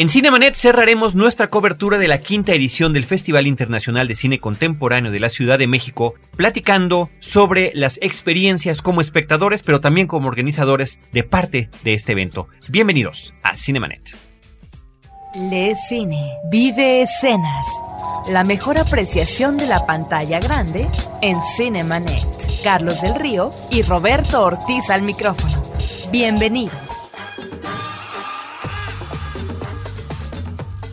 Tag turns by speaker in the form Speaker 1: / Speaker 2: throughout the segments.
Speaker 1: En Cinemanet cerraremos nuestra cobertura de la quinta edición del Festival Internacional de Cine Contemporáneo de la Ciudad de México, platicando sobre las experiencias como espectadores, pero también como organizadores de parte de este evento. Bienvenidos a Cinemanet.
Speaker 2: Le cine, vive escenas. La mejor apreciación de la pantalla grande en Cinemanet. Carlos del Río y Roberto Ortiz al micrófono. Bienvenidos.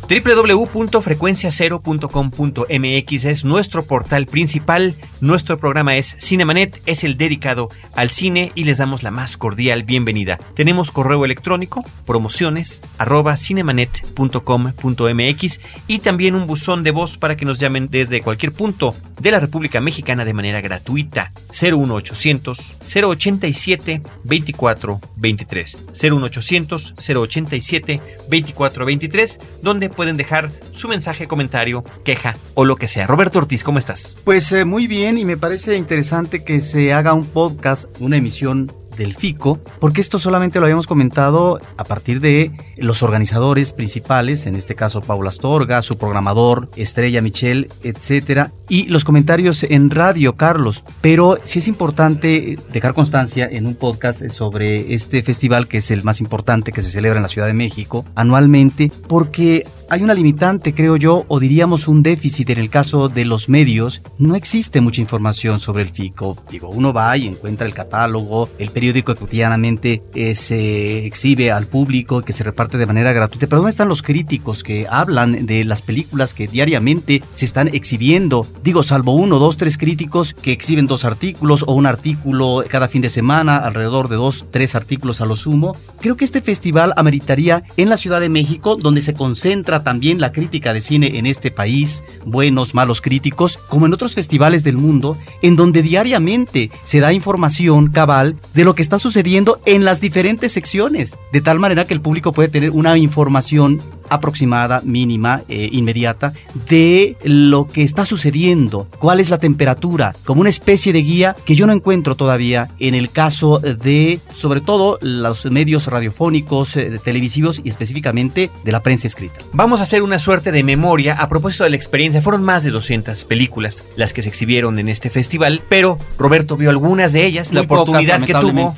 Speaker 1: www.frecuenciacero.com.mx es nuestro portal principal. Nuestro programa es Cinemanet, es el dedicado al cine y les damos la más cordial bienvenida. Tenemos correo electrónico, promociones, arroba cinemanet.com.mx y también un buzón de voz para que nos llamen desde cualquier punto de la República Mexicana de manera gratuita. 01800 087 2423 01800 087 2423 donde pueden dejar su mensaje, comentario, queja o lo que sea. Roberto Ortiz, ¿cómo estás?
Speaker 3: Pues eh, muy bien y me parece interesante que se haga un podcast, una emisión del FICO, porque esto solamente lo habíamos comentado a partir de los organizadores principales, en este caso Paula Astorga, su programador Estrella Michel, etcétera, y los comentarios en radio, Carlos. Pero sí es importante dejar constancia en un podcast sobre este festival que es el más importante que se celebra en la Ciudad de México anualmente, porque hay una limitante, creo yo, o diríamos un déficit en el caso de los medios. No existe mucha información sobre el FICO. Digo, uno va y encuentra el catálogo, el periódico que cotidianamente eh, se exhibe al público, que se reparte de manera gratuita. Pero ¿dónde están los críticos que hablan de las películas que diariamente se están exhibiendo? Digo, salvo uno, dos, tres críticos que exhiben dos artículos o un artículo cada fin de semana, alrededor de dos, tres artículos a lo sumo. Creo que este festival ameritaría en la Ciudad de México, donde se concentra también la crítica de cine en este país, buenos, malos críticos, como en otros festivales del mundo, en donde diariamente se da información cabal de lo que está sucediendo en las diferentes secciones, de tal manera que el público puede tener una información aproximada, mínima, eh, inmediata, de lo que está sucediendo, cuál es la temperatura, como una especie de guía que yo no encuentro todavía en el caso de, sobre todo, los medios radiofónicos, eh, televisivos y específicamente de la prensa escrita.
Speaker 1: Vamos a hacer una suerte de memoria a propósito de la experiencia. Fueron más de 200 películas las que se exhibieron en este festival, pero Roberto vio algunas de ellas, la
Speaker 3: pocas,
Speaker 1: oportunidad que tuvo.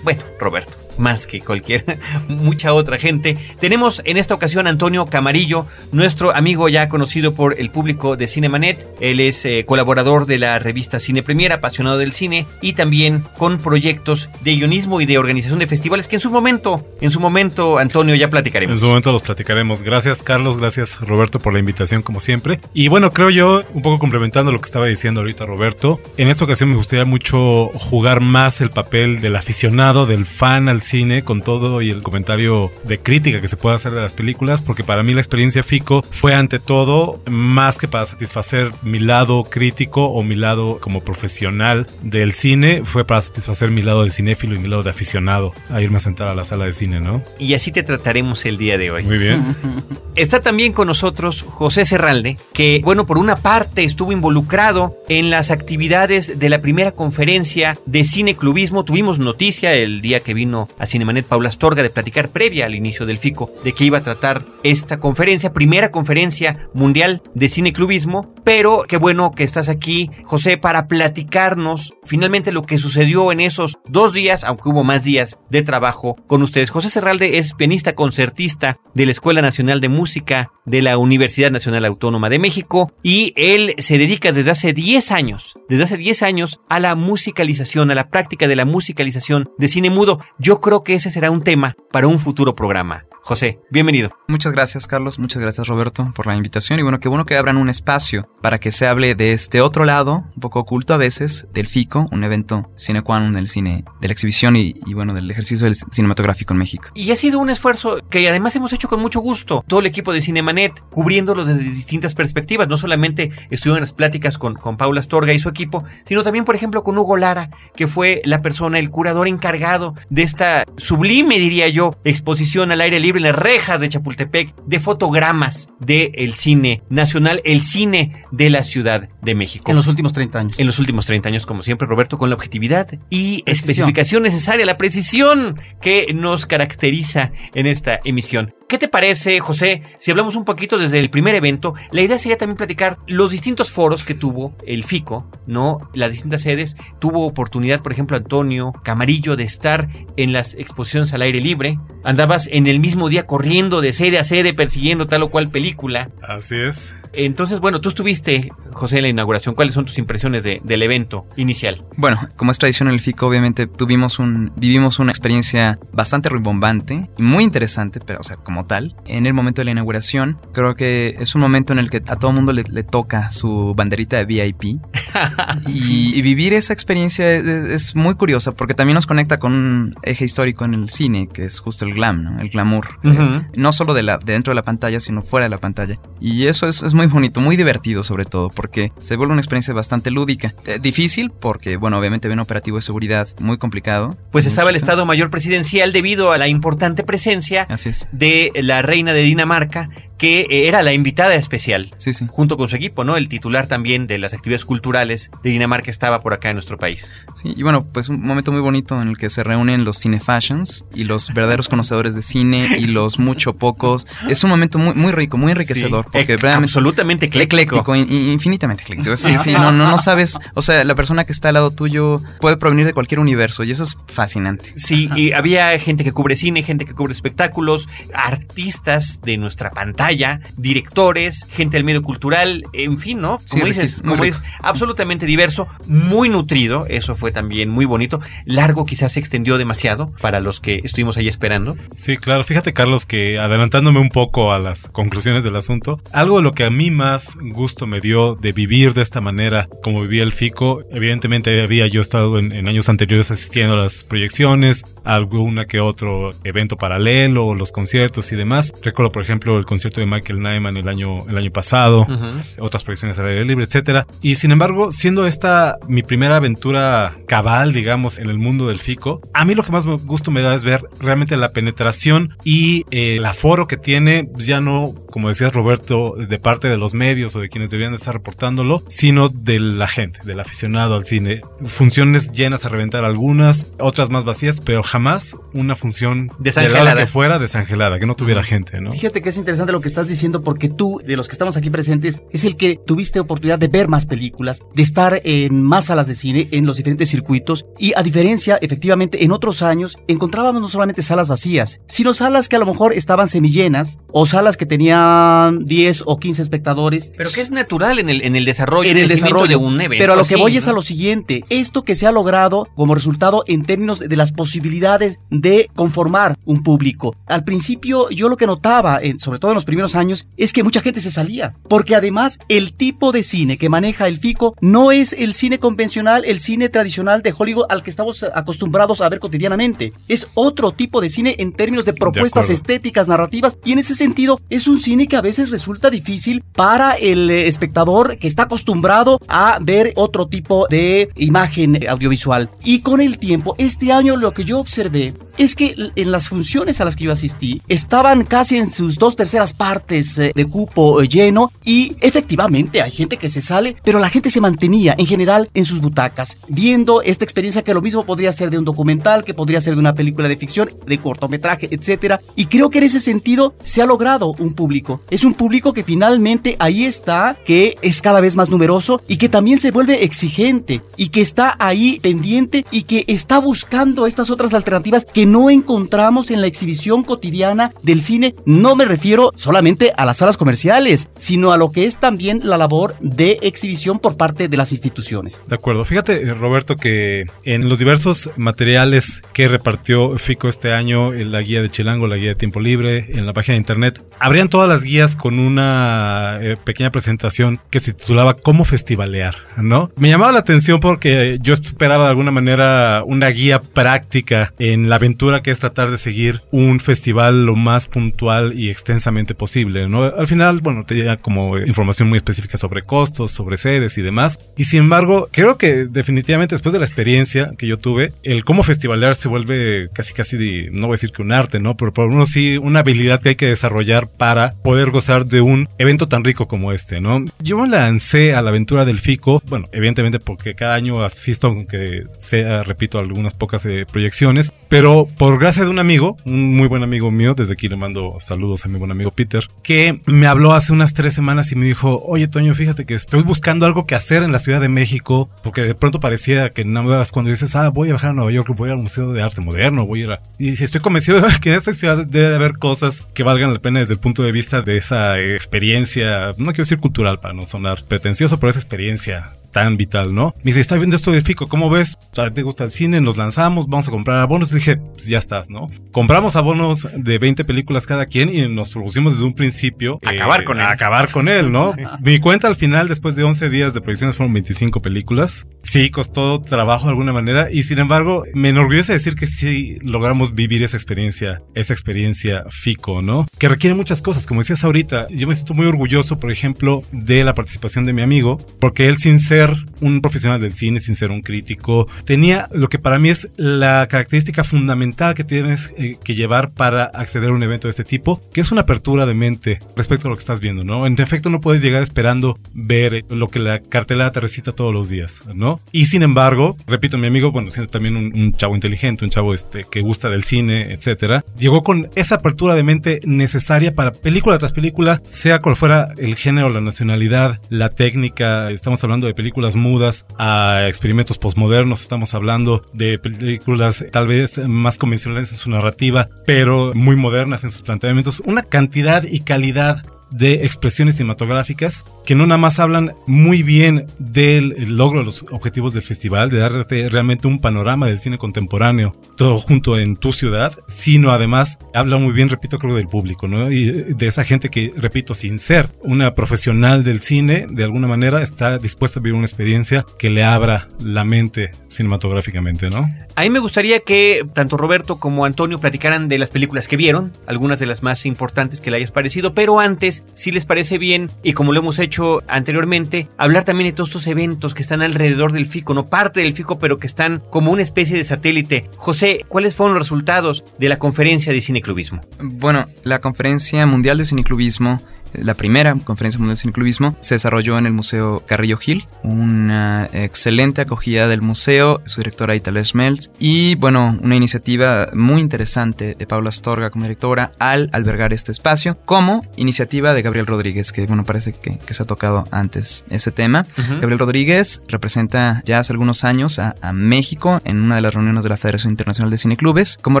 Speaker 1: Bueno, Roberto más que cualquier mucha otra gente. Tenemos en esta ocasión a Antonio Camarillo, nuestro amigo ya conocido por el público de Cinemanet. Él es eh, colaborador de la revista Cine Premier, apasionado del cine y también con proyectos de guionismo y de organización de festivales que en su momento, en su momento, Antonio, ya platicaremos.
Speaker 4: En su momento los platicaremos. Gracias, Carlos. Gracias, Roberto, por la invitación, como siempre. Y bueno, creo yo, un poco complementando lo que estaba diciendo ahorita Roberto, en esta ocasión me gustaría mucho jugar más el papel del aficionado, del fan al cine, con todo y el comentario de crítica que se puede hacer de las películas, porque para mí la experiencia FICO fue ante todo más que para satisfacer mi lado crítico o mi lado como profesional del cine, fue para satisfacer mi lado de cinéfilo y mi lado de aficionado a irme a sentar a la sala de cine, ¿no?
Speaker 1: Y así te trataremos el día de hoy.
Speaker 4: Muy bien.
Speaker 1: Está también con nosotros José Serralde, que, bueno, por una parte estuvo involucrado en las actividades de la primera conferencia de cine clubismo. Tuvimos noticia el día que vino a Cinemanet Paula Astorga de platicar previa al inicio del FICO de que iba a tratar esta conferencia, primera conferencia mundial de cine clubismo. Pero qué bueno que estás aquí, José, para platicarnos finalmente lo que sucedió en esos dos días, aunque hubo más días de trabajo con ustedes. José Serralde es pianista concertista de la Escuela Nacional de Música de la Universidad Nacional Autónoma de México y él se dedica desde hace 10 años, desde hace 10 años a la musicalización, a la práctica de la musicalización de cine mudo. Yo creo que ese será un tema para un futuro programa. José, bienvenido.
Speaker 5: Muchas gracias, Carlos. Muchas gracias, Roberto, por la invitación. Y bueno, qué bueno que abran un espacio para que se hable de este otro lado, un poco oculto a veces, del FICO, un evento sine qua non del cine, de la exhibición y, y bueno, del ejercicio del cinematográfico en México.
Speaker 1: Y ha sido un esfuerzo que además hemos hecho con mucho gusto. Todo el equipo de Cinemanet, cubriéndolo desde distintas perspectivas. No solamente estuvieron en las pláticas con, con Paula Astorga y su equipo, sino también, por ejemplo, con Hugo Lara, que fue la persona, el curador encargado de esta sublime, diría yo, exposición al aire libre en las rejas de Chapultepec de fotogramas del cine nacional, el cine de la Ciudad de México.
Speaker 3: En los últimos 30 años.
Speaker 1: En los últimos 30 años, como siempre, Roberto, con la objetividad y
Speaker 3: Precisión.
Speaker 1: especificación necesaria, la precisión que nos caracteriza en esta emisión. ¿Qué te parece, José, si hablamos un poquito desde el primer evento? La idea sería también platicar los distintos foros que tuvo el FICO, ¿no? Las distintas sedes. Tuvo oportunidad, por ejemplo, Antonio Camarillo de estar en las exposiciones al aire libre. Andabas en el mismo día corriendo de sede a sede persiguiendo tal o cual película.
Speaker 4: Así es.
Speaker 1: Entonces, bueno, tú estuviste, José, en la inauguración. ¿Cuáles son tus impresiones de, del evento inicial?
Speaker 5: Bueno, como es tradición en el FICO, obviamente tuvimos un, vivimos una experiencia bastante rimbombante y muy interesante, pero, o sea, como tal. En el momento de la inauguración, creo que es un momento en el que a todo mundo le, le toca su banderita de VIP. y, y, vivir esa experiencia es, es, muy curiosa porque también nos conecta con un eje histórico en el cine, que es justo el glam, ¿no? El glamour. Uh -huh. eh, no solo de, la, de dentro de la pantalla, sino fuera de la pantalla. Y eso es, es muy bonito, muy divertido sobre todo, porque se vuelve una experiencia bastante lúdica. Eh, difícil porque, bueno, obviamente había un operativo de seguridad muy complicado.
Speaker 1: Pues estaba el Estado Mayor Presidencial debido a la importante presencia de la reina de Dinamarca, que era la invitada especial,
Speaker 5: sí, sí.
Speaker 1: junto con su equipo, ¿no? El titular también de las actividades culturales de Dinamarca estaba por acá en nuestro país.
Speaker 5: Sí, y bueno, pues un momento muy bonito en el que se reúnen los cinefashions y los verdaderos conocedores de cine y los mucho pocos. Es un momento muy, muy rico, muy enriquecedor,
Speaker 1: sí,
Speaker 5: porque
Speaker 1: realmente absolutamente ecléctico.
Speaker 5: ecléctico infinitamente ecléctico. Sí, sí, no, no, no sabes, o sea, la persona que está al lado tuyo puede provenir de cualquier universo y eso es fascinante.
Speaker 1: Sí, y había gente que cubre cine, gente que cubre espectáculos, artistas de nuestra pantalla, directores, gente del medio cultural, en fin, ¿no? Como
Speaker 5: sí,
Speaker 1: dices, como es absolutamente diverso, muy nutrido, eso fue también muy bonito. Largo quizás se extendió demasiado para los que estuvimos ahí esperando.
Speaker 4: Sí, claro. Fíjate, Carlos, que adelantándome un poco a las conclusiones del asunto, algo de lo que a mí más gusto me dio de vivir de esta manera, como vivía el FICO, evidentemente había yo estado en, en años anteriores asistiendo a las proyecciones, a alguna que otro evento paralelo, los conciertos y demás. Recuerdo, por ejemplo, el concierto de Michael Nyman el año, el año pasado, uh -huh. otras proyecciones al aire libre, etcétera. Y sin embargo, siendo esta mi primera aventura cabal, digamos, en el mundo del FICO, a mí lo que más gusto me da es ver realmente la penetración y eh, el aforo que tiene, ya no, como decías Roberto, de parte de los medios o de quienes debían estar reportándolo, sino de la gente, del aficionado al cine. Funciones llenas a reventar algunas, otras más vacías, pero jamás una función
Speaker 1: desangelada
Speaker 4: que fuera desangelada, que no tuviera gente, ¿no?
Speaker 3: Fíjate que es interesante lo que estás diciendo porque tú, de los que estamos aquí presentes, es el que tuviste oportunidad de ver más películas, de estar en más salas de cine, en los diferentes circuitos y a diferencia, efectivamente, en otros años encontrábamos no solamente salas vacías, sino salas que a lo mejor estaban semillenas o salas que tenían 10 o 15 espectadores.
Speaker 1: Pero que es natural en el, en el desarrollo,
Speaker 3: en el desarrollo
Speaker 1: de un evento.
Speaker 3: Pero a lo que
Speaker 1: así,
Speaker 3: voy
Speaker 1: ¿no?
Speaker 3: es a lo siguiente, esto que se ha logrado como resultado en términos de las posibilidades de conformar un público. Al principio yo lo que notaba, sobre todo en los primeros años, es que mucha gente se salía, porque además el tipo de cine que maneja el FICO no es el cine convencional, el cine tradicional de Hollywood al que estamos acostumbrados a ver cotidianamente. Es otro tipo de cine en términos de propuestas de estéticas, narrativas, y en ese sentido es un cine que a veces resulta difícil para el espectador que está acostumbrado a ver otro tipo de imagen audiovisual. Y con el tiempo, este año lo que yo observé es que en las funciones a las que yo asistí estaban casi en sus dos terceras partes eh, de cupo lleno y efectivamente hay gente que se sale, pero la gente se mantenía en general en sus butacas, viendo esta experiencia que lo mismo podría ser de un documental, que podría ser de una película de ficción, de cortometraje, etcétera. Y creo que en ese sentido se ha logrado un público. Es un público que finalmente ahí está, que es cada vez más numeroso y que también se vuelve exigente y que está ahí pendiente y que está buscando estas otras alternativas que no encontramos en la exhibición cotidiana del cine. No me refiero solamente a las salas comerciales, sino a lo que es también la labor de exhibición por parte de las instituciones.
Speaker 4: De acuerdo. Fíjate, eh, Roberto, que en los diversos materiales que repartió FICO este año, en la guía de Chilango, la guía de Tiempo Libre, en la página de internet, abrían todas las guías con una eh, pequeña presentación que se titulaba Cómo festivalear, ¿no? Me llamaba la atención porque yo esperaba de alguna manera una guía práctica en la aventura que es tratar de seguir un festival lo más puntual y extensamente posible, ¿no? Al final, bueno, tenía como información muy específica sobre costos, sobre sedes y demás. Y sin embargo, creo que definitivamente después de la experiencia que yo tuve, el cómo festivalear se vuelve casi casi, no voy a decir que un arte, ¿no? Pero por uno sí, una habilidad que hay que desarrollar para poder gozar de un evento tan rico como este, ¿no? Yo me lancé a la aventura del FICO, bueno, evidentemente porque cada año asisto, aunque sea, repito, algunas pocas eh, proyecciones, pero por gracia de un amigo, un muy buen amigo mío, desde aquí le mando saludos a mi buen amigo Peter, que me habló hace unas tres semanas y me dijo, oye Toño, fíjate que estoy buscando algo que hacer en la Ciudad de México, porque de pronto parecía que nada más cuando dices, ah, voy a bajar a Nueva York, voy al Museo de Arte Moderno, voy a ir a... Y si estoy convencido de que en esta ciudad debe haber cosas que valgan la pena desde el punto de vista de esa experiencia, no quiero decir cultural para no sonar pretencioso, pero esa experiencia tan vital, ¿no? Me dice, está viendo esto de Fico, ¿cómo ves? ¿Te gusta el cine? Nos lanzamos, vamos a comprar abonos. Y dije, pues ya estás, ¿no? Compramos abonos de 20 películas cada quien y nos propusimos desde un principio
Speaker 1: acabar con él.
Speaker 4: Acabar con él, ¿no? Mi cuenta al final, después de 11 días de proyecciones, fueron 25 películas. Sí, costó trabajo de alguna manera y sin embargo, me enorgullece decir que sí logramos vivir esa experiencia, esa experiencia Fico, ¿no? Que requiere muchas cosas. Como decías ahorita, yo me siento muy orgulloso, por ejemplo, de la participación de mi amigo, porque él sin ser un profesional del cine, sin ser un crítico. Tenía lo que para mí es la característica fundamental que tienes eh, que llevar para acceder a un evento de este tipo, que es una apertura de mente respecto a lo que estás viendo, ¿no? En efecto, no puedes llegar esperando ver lo que la cartelera te recita todos los días, ¿no? Y sin embargo, repito, mi amigo, bueno, siendo también un, chavo inteligente, un chavo este, que gusta del cine, etcétera, llegó con esa apertura de mente necesaria para película tras película, sea cual fuera el género, la nacionalidad, la técnica, estamos hablando de películas películas mudas a experimentos postmodernos, estamos hablando de películas tal vez más convencionales en su narrativa, pero muy modernas en sus planteamientos, una cantidad y calidad de expresiones cinematográficas que no nada más hablan muy bien del logro de los objetivos del festival, de darte realmente un panorama del cine contemporáneo, todo junto en tu ciudad, sino además habla muy bien, repito, creo del público, ¿no? Y de esa gente que, repito, sin ser una profesional del cine, de alguna manera está dispuesta a vivir una experiencia que le abra la mente cinematográficamente, ¿no?
Speaker 1: A mí me gustaría que tanto Roberto como Antonio platicaran de las películas que vieron, algunas de las más importantes que le hayas parecido, pero antes si les parece bien, y como lo hemos hecho anteriormente, hablar también de todos estos eventos que están alrededor del FICO, no parte del FICO, pero que están como una especie de satélite. José, ¿cuáles fueron los resultados de la conferencia de cineclubismo?
Speaker 5: Bueno, la conferencia mundial de cineclubismo la primera conferencia mundial de cineclubismo se desarrolló en el Museo Carrillo Gil, una excelente acogida del museo, su directora Italia Smeltz y bueno, una iniciativa muy interesante de Paula Astorga como directora al albergar este espacio, como iniciativa de Gabriel Rodríguez, que bueno, parece que, se ha tocado antes ese tema. Gabriel Rodríguez representa ya hace algunos años a, México en una de las reuniones de la Federación Internacional de Cineclubes como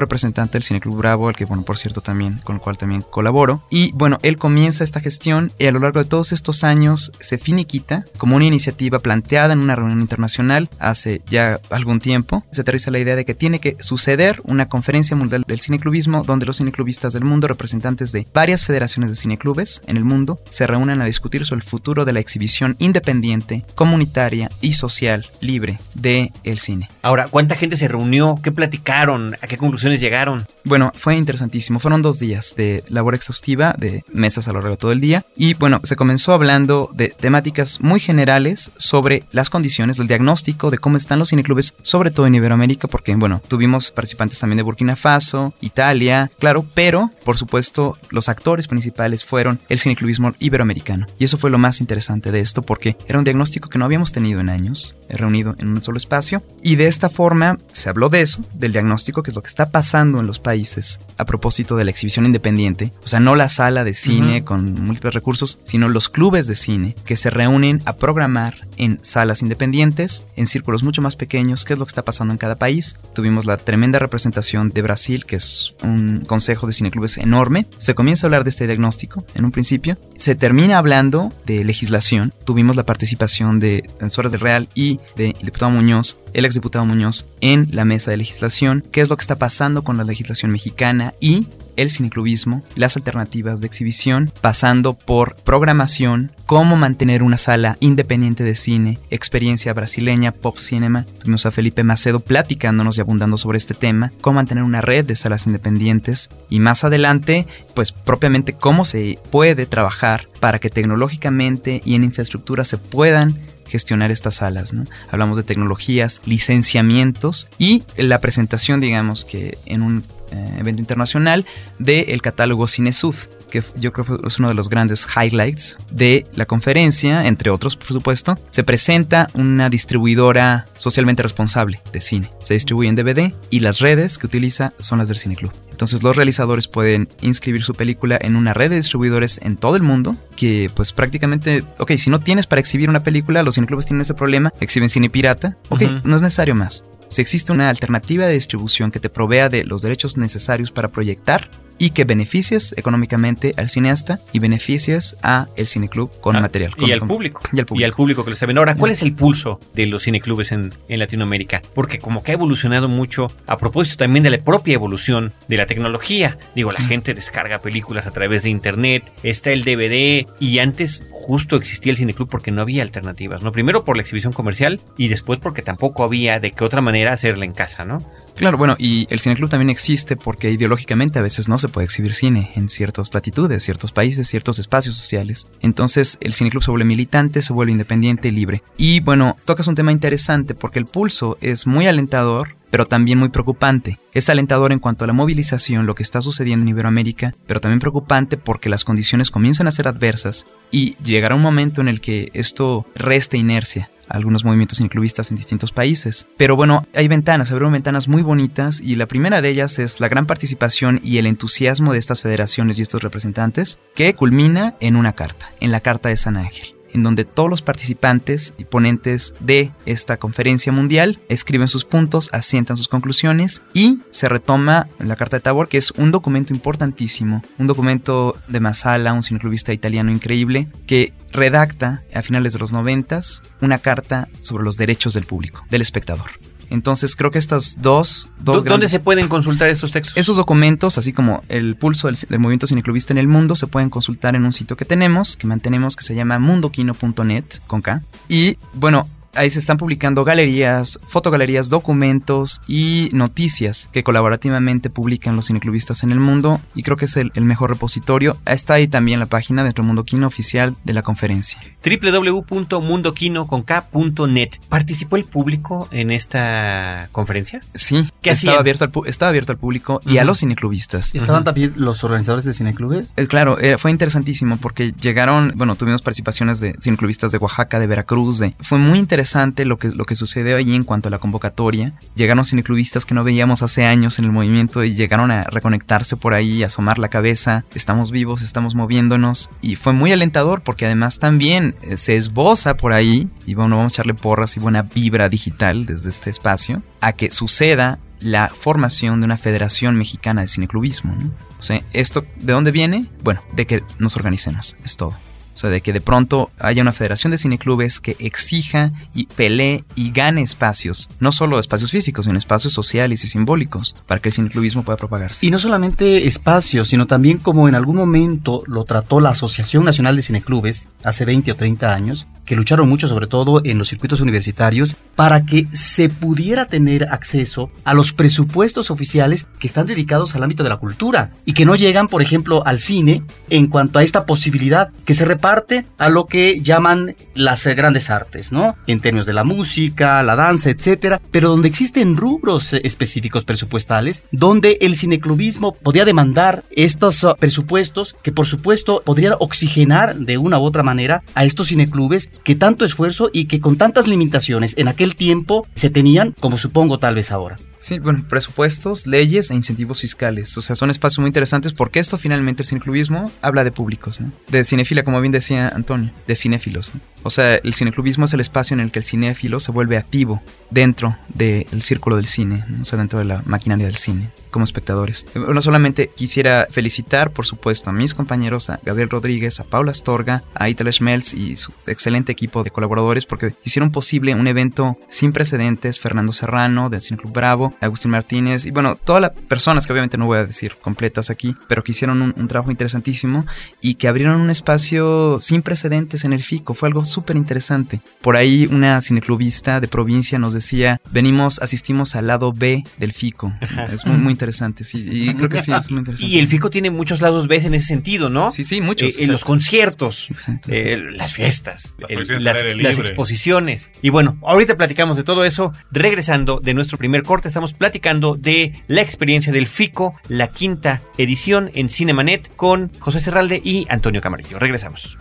Speaker 5: representante del Cineclub Bravo, al que bueno, por cierto también, con el cual también colaboro. Y bueno, él comienza esta gestión y a lo largo de todos estos años se finiquita como una iniciativa planteada en una reunión internacional hace ya algún tiempo. Se aterriza la idea de que tiene que suceder una conferencia mundial del cineclubismo donde los cineclubistas del mundo, representantes de varias federaciones de cineclubes en el mundo, se reúnan a discutir sobre el futuro de la exhibición independiente, comunitaria y social libre de el cine.
Speaker 1: Ahora, ¿cuánta gente se reunió? ¿Qué platicaron? ¿A qué conclusiones llegaron?
Speaker 5: Bueno, fue interesantísimo. Fueron dos días de labor exhaustiva, de mesas a lo largo de todo el día. Y bueno, se comenzó hablando de temáticas muy generales sobre las condiciones, del diagnóstico de cómo están los cineclubes, sobre todo en Iberoamérica, porque bueno, tuvimos participantes también de Burkina Faso, Italia, claro, pero por supuesto los actores principales fueron el cineclubismo iberoamericano. Y eso fue lo más interesante de esto, porque era un diagnóstico que no habíamos tenido en años, reunido en un solo espacio. Y de esta forma se habló de eso, del diagnóstico, que es lo que está pasando en los países a propósito de la exhibición independiente. O sea, no la sala de cine con múltiples recursos, sino los clubes de cine que se reúnen a programar en salas independientes, en círculos mucho más pequeños, qué es lo que está pasando en cada país. Tuvimos la tremenda representación de Brasil, que es un consejo de cineclubes enorme. Se comienza a hablar de este diagnóstico en un principio. Se termina hablando de legislación. Tuvimos la participación de Suárez del Real y del diputado Muñoz, el exdiputado Muñoz, en la mesa de legislación. ¿Qué es lo que está pasando con la legislación mexicana y el cineclubismo, las alternativas de exhibición, pasando por programación, cómo mantener una sala independiente de cine, experiencia brasileña, pop cinema. Tuvimos a Felipe Macedo platicándonos y abundando sobre este tema, cómo mantener una red de salas independientes y más adelante, pues propiamente cómo se puede trabajar para que tecnológicamente y en infraestructura se puedan gestionar estas salas. Hablamos de tecnologías, licenciamientos y la presentación, digamos que en un eh, evento internacional del catálogo CineSud, que yo creo que es uno de los grandes highlights de la conferencia, entre otros, por supuesto. Se presenta una distribuidora socialmente responsable de cine. Se distribuye en DVD y las redes que utiliza son las del Cine Club. Entonces los realizadores pueden inscribir su película en una red de distribuidores en todo el mundo que pues prácticamente, ok, si no tienes para exhibir una película, los cineclubes tienen ese problema, exhiben cine pirata, ok, no es necesario más. Si existe una alternativa de distribución que te provea de los derechos necesarios para proyectar y que beneficies económicamente al cineasta y beneficies a el cineclub con
Speaker 1: Ah,
Speaker 5: material.
Speaker 1: y al
Speaker 5: con-
Speaker 1: público.
Speaker 5: Y al público.
Speaker 1: público que lo saben. Ahora, ¿cuál es el pulso de los cineclubes en, en Latinoamérica? Porque como que ha evolucionado mucho a propósito también de la propia evolución de la tecnología. Digo, la gente descarga películas a través de internet, está el DVD y antes justo existía el cineclub porque no había alternativas, ¿no? Primero por la exhibición comercial y después porque tampoco había de qué otra manera hacerla en casa, ¿no?
Speaker 5: Claro, bueno, y el cineclub también existe porque ideológicamente a veces no se puede exhibir cine en ciertas latitudes, ciertos países, ciertos espacios sociales. Entonces el cineclub se vuelve militante, se vuelve independiente y libre. Y bueno, tocas un tema interesante porque el pulso es muy alentador, pero también muy preocupante. Es alentador en cuanto a la movilización, lo que está sucediendo en Iberoamérica, pero también preocupante porque las condiciones comienzan a ser adversas y llegará un momento en el que esto reste inercia algunos movimientos incluistas en distintos países. Pero bueno, hay ventanas, abrieron ventanas muy bonitas y la primera de ellas es la gran participación y el entusiasmo de estas federaciones y estos representantes que culmina en una carta, en la Carta de San Ángel en donde todos los participantes y ponentes de esta conferencia mundial escriben sus puntos, asientan sus conclusiones y se retoma la Carta de Tabor, que es un documento importantísimo, un documento de Masala, un cineclubista italiano increíble, que redacta a finales de los noventas una carta sobre los derechos del público, del espectador. Entonces creo que estas dos... dos
Speaker 1: ¿Dó- ¿Dónde
Speaker 5: grandes-
Speaker 1: se pueden consultar estos textos?
Speaker 5: esos documentos, así como el pulso del, del movimiento cineclubista en el mundo, se pueden consultar en un sitio que tenemos, que mantenemos, que se llama mundoquino.net, con K. Y bueno, ahí se están publicando galerías, fotogalerías, documentos y noticias que colaborativamente publican los cineclubistas en el mundo. Y creo que es el, el mejor repositorio. Está ahí también la página de Mundo Quino oficial de la conferencia.
Speaker 1: www.mundoquino.net. ¿Participó el público en esta conferencia?
Speaker 5: Sí,
Speaker 1: ¿Qué
Speaker 5: estaba
Speaker 1: hacían?
Speaker 5: abierto, al, pu- estaba abierto al público y a los cineclubistas.
Speaker 3: ¿Estaban también los organizadores de cineclubes?
Speaker 5: Eh, Claro, eh, fue interesantísimo porque llegaron, bueno, tuvimos participaciones de cineclubistas de Oaxaca, de Veracruz, de, fue muy interesante lo que, lo que sucedió allí en cuanto a la convocatoria. Llegaron cineclubistas que no veíamos hace años en el movimiento y llegaron a reconectarse por ahí, a asomar la cabeza, estamos vivos, estamos moviéndonos y fue muy alentador porque además también eh, se esboza por ahí, y bueno, vamos a echarle porras y buena vibra digital desde este espacio, a que suceda la formación de una Federación Mexicana de Cineclubismo. O sea, ¿esto de dónde viene? Bueno, de que nos organicemos, es todo. O sea, de que de pronto haya una federación de cineclubes que exija y pelee y gane espacios, no solo espacios físicos, sino espacios sociales y simbólicos, para que el cineclubismo pueda propagarse.
Speaker 3: Y no solamente espacios, sino también como en algún momento lo trató la Asociación Nacional de Cineclubes hace 20 o 30 años, que lucharon mucho sobre todo en los circuitos universitarios para que se pudiera tener acceso a los presupuestos oficiales que están dedicados al ámbito de la cultura y que no llegan, por ejemplo, al cine en cuanto a esta posibilidad que se reparte a lo que llaman las eh, grandes artes, ¿no? En términos de la música, la danza, etcétera, pero donde existen rubros eh, específicos presupuestales, donde el cineclubismo podía demandar estos uh, presupuestos que por supuesto podrían oxigenar de una u otra manera a estos cineclubes que tanto esfuerzo y que con tantas limitaciones en aquel tiempo se tenían como supongo tal vez ahora.
Speaker 5: Sí, bueno, presupuestos, leyes e incentivos fiscales. O sea, son espacios muy interesantes porque esto finalmente, el cineclubismo, habla de públicos, ¿no? De cinefilia, como bien decía Antonio, de cinéfilos. O sea, el cineclubismo es el espacio en el que el cinéfilo se vuelve activo dentro del círculo del cine, o sea, dentro de la maquinaria del cine como espectadores. No solamente quisiera felicitar, por supuesto, a mis compañeros, a Gabriel Rodríguez, a Paula Astorga, a Italo Schmelz y su excelente equipo de colaboradores porque hicieron posible un evento sin precedentes, Fernando Serrano del Cine Club Bravo, Agustín Martínez y bueno, todas las personas que obviamente no voy a decir completas aquí, pero que hicieron un, un trabajo interesantísimo y que abrieron un espacio sin precedentes en el FICO. Fue algo súper interesante. Por ahí una cineclubista de provincia nos decía, venimos, asistimos al lado B del FICO. Es muy, muy interesante sí. Y creo que sí, es muy interesante.
Speaker 1: Y el FICO tiene muchos lados B en ese sentido, ¿no?
Speaker 5: Sí, sí, muchos.
Speaker 1: Eh, en los conciertos, eh, las fiestas,
Speaker 4: Las
Speaker 1: el- exposiciones. Y bueno, ahorita platicamos de todo eso. Regresando de nuestro primer corte, estamos platicando de la experiencia del FICO, la quinta edición en Cinemanet con José Serralde y Antonio Camarillo. Regresamos.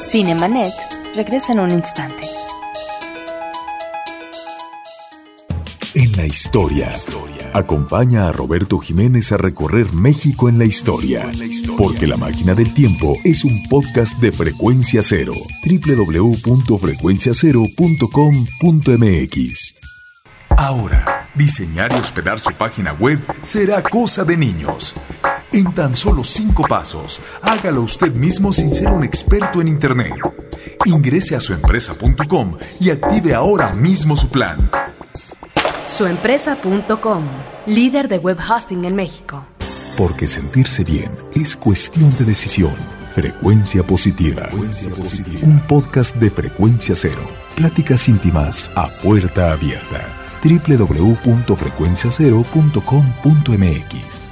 Speaker 2: Cinemanet regresa en un instante.
Speaker 6: En la historia. Acompaña a Roberto Jiménez a recorrer México en la historia. Porque La Máquina del Tiempo es un podcast de frecuencia cero. www.frecuenciacero.com.mx. Ahora, diseñar y hospedar su página web será cosa de niños. En tan solo cinco pasos, hágalo usted mismo sin ser un experto en Internet. Ingrese a suempresa.com y active ahora mismo su plan.
Speaker 2: Suempresa.com, líder de web hosting en México.
Speaker 6: Porque sentirse bien es cuestión de decisión. Frecuencia positiva. Un podcast de frecuencia cero. Pláticas íntimas a puerta abierta. www.frecuenciacero.com.mx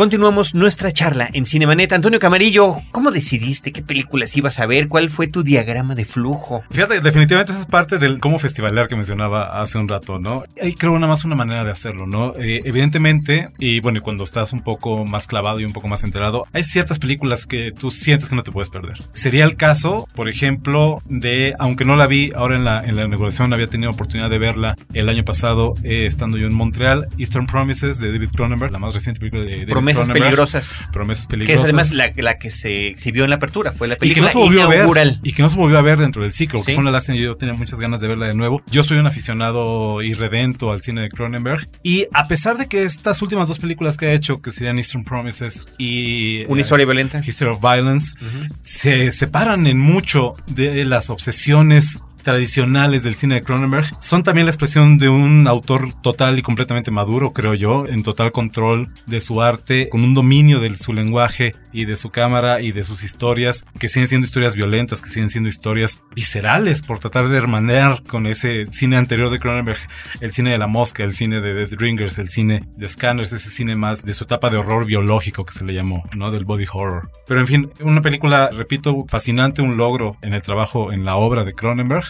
Speaker 1: Continuamos nuestra charla en Cinemanet. Antonio Camarillo, ¿cómo decidiste qué películas ibas a ver? ¿Cuál fue tu diagrama de flujo?
Speaker 4: Fíjate, definitivamente esa es parte del cómo festivalar que mencionaba hace un rato, ¿no? Hay creo nada más una manera de hacerlo, ¿no? Eh, evidentemente, y bueno, y cuando estás un poco más clavado y un poco más enterado, hay ciertas películas que tú sientes que no te puedes perder. Sería el caso, por ejemplo, de, aunque no la vi ahora en la, en la inauguración, había tenido oportunidad de verla el año pasado, eh, estando yo en Montreal, Eastern Promises de David Cronenberg, la más reciente película de David
Speaker 1: Promesas
Speaker 4: Cronenberg.
Speaker 1: peligrosas.
Speaker 4: Promesas
Speaker 1: Que es
Speaker 4: peligrosas.
Speaker 1: además la, la que se exhibió en la apertura. Fue la
Speaker 4: y que no
Speaker 1: película
Speaker 4: se volvió a ver
Speaker 1: inaugural.
Speaker 4: y que no se volvió a ver dentro del ciclo
Speaker 1: Sí.
Speaker 4: que fue una lástima yo tenía muchas ganas de verla de nuevo yo soy un aficionado irredento al cine de Cronenberg y a pesar de que estas últimas dos películas que ha hecho que serían Eastern Promises y
Speaker 1: Una
Speaker 4: eh,
Speaker 1: historia violenta.
Speaker 4: History of Violence se separan en mucho de las obsesiones tradicionales del cine de Cronenberg son también la expresión de un autor total y completamente maduro, creo yo, en total control de su arte, con un dominio de su lenguaje y de su cámara y de sus historias, que siguen siendo historias violentas, que siguen siendo historias viscerales, por tratar de hermanear con ese cine anterior de Cronenberg, el cine de la mosca, el cine de Dead Ringers, el cine de Scanners, ese cine más de su etapa de horror biológico que se le llamó, ¿no? Del body horror. Pero en fin, una película, repito, fascinante, un logro en el trabajo, en la obra de Cronenberg.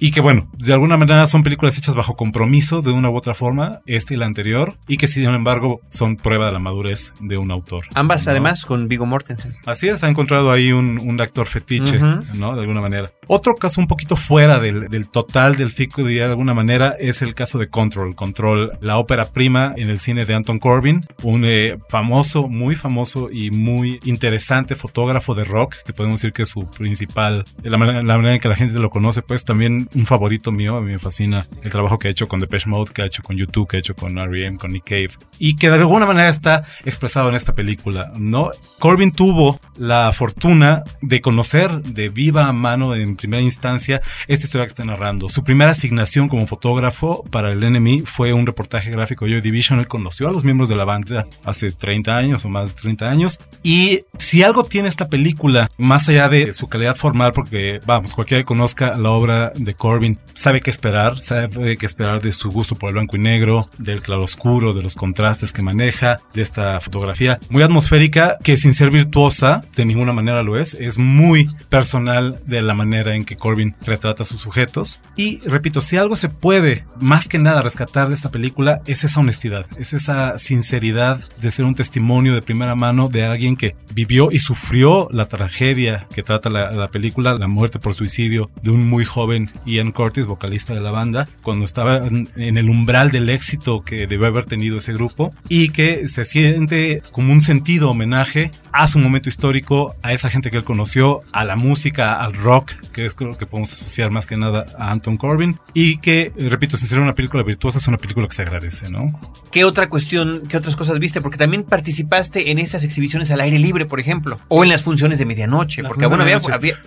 Speaker 4: Y que bueno, de alguna manera son películas hechas bajo compromiso de una u otra forma, esta y la anterior, y que sin embargo son prueba de la madurez de un autor.
Speaker 1: Ambas
Speaker 4: ¿no?
Speaker 1: además con Vigo Mortensen.
Speaker 4: Así es, ha encontrado ahí un, un actor fetiche. ¿no? De alguna manera. Otro caso un poquito fuera del, del total del FICO, diría de alguna manera, es el caso de Control. Control, la ópera prima en el cine de Anton Corbin, un eh, famoso, muy famoso y muy interesante fotógrafo de rock, que podemos decir que es su principal, la la manera en que la gente lo conoce, pues también un favorito mío, a mí me fascina el trabajo que ha hecho con Depeche Mode, que ha hecho con YouTube, que ha hecho con R.E.M., con Nick Cave, y que de alguna manera está expresado en esta película, ¿no? Corbin tuvo la fortuna de conocer de viva mano en primera instancia esta historia que está narrando. Su primera asignación como fotógrafo para el NME fue un reportaje gráfico de Joy Division. Él conoció a los miembros de la banda hace 30 años o más de 30 años. Y si algo tiene esta película, más allá de su calidad formal, porque vamos, cualquiera que conozca la obra de Corbin sabe qué esperar, sabe qué esperar de su gusto por el blanco y negro, del claroscuro, de los contrastes que maneja, de esta fotografía muy atmosférica que sin ser virtuosa, de ninguna manera lo es, es muy personal de la manera en que Corbin retrata a sus sujetos. Y repito, si algo se puede más que nada rescatar de esta película es esa honestidad, es esa sinceridad de ser un testimonio de primera mano de alguien que vivió y sufrió la tragedia que trata la, la película, la muerte por suicidio de un muy joven Ian Curtis, vocalista de la banda, cuando estaba en, el umbral del éxito que debió haber tenido ese grupo y que se siente como un sentido homenaje a su momento histórico, a esa gente que él conoció, a la música, al rock, que es lo que podemos asociar más que nada a Anton Corbin, y que, repito, sin ser una película virtuosa, es una película que se agradece, ¿no?
Speaker 1: ¿Qué otra cuestión, qué otras cosas viste? Porque también participaste en esas exhibiciones al aire libre, por ejemplo, o en las funciones de medianoche,
Speaker 4: Las
Speaker 1: porque bueno, había-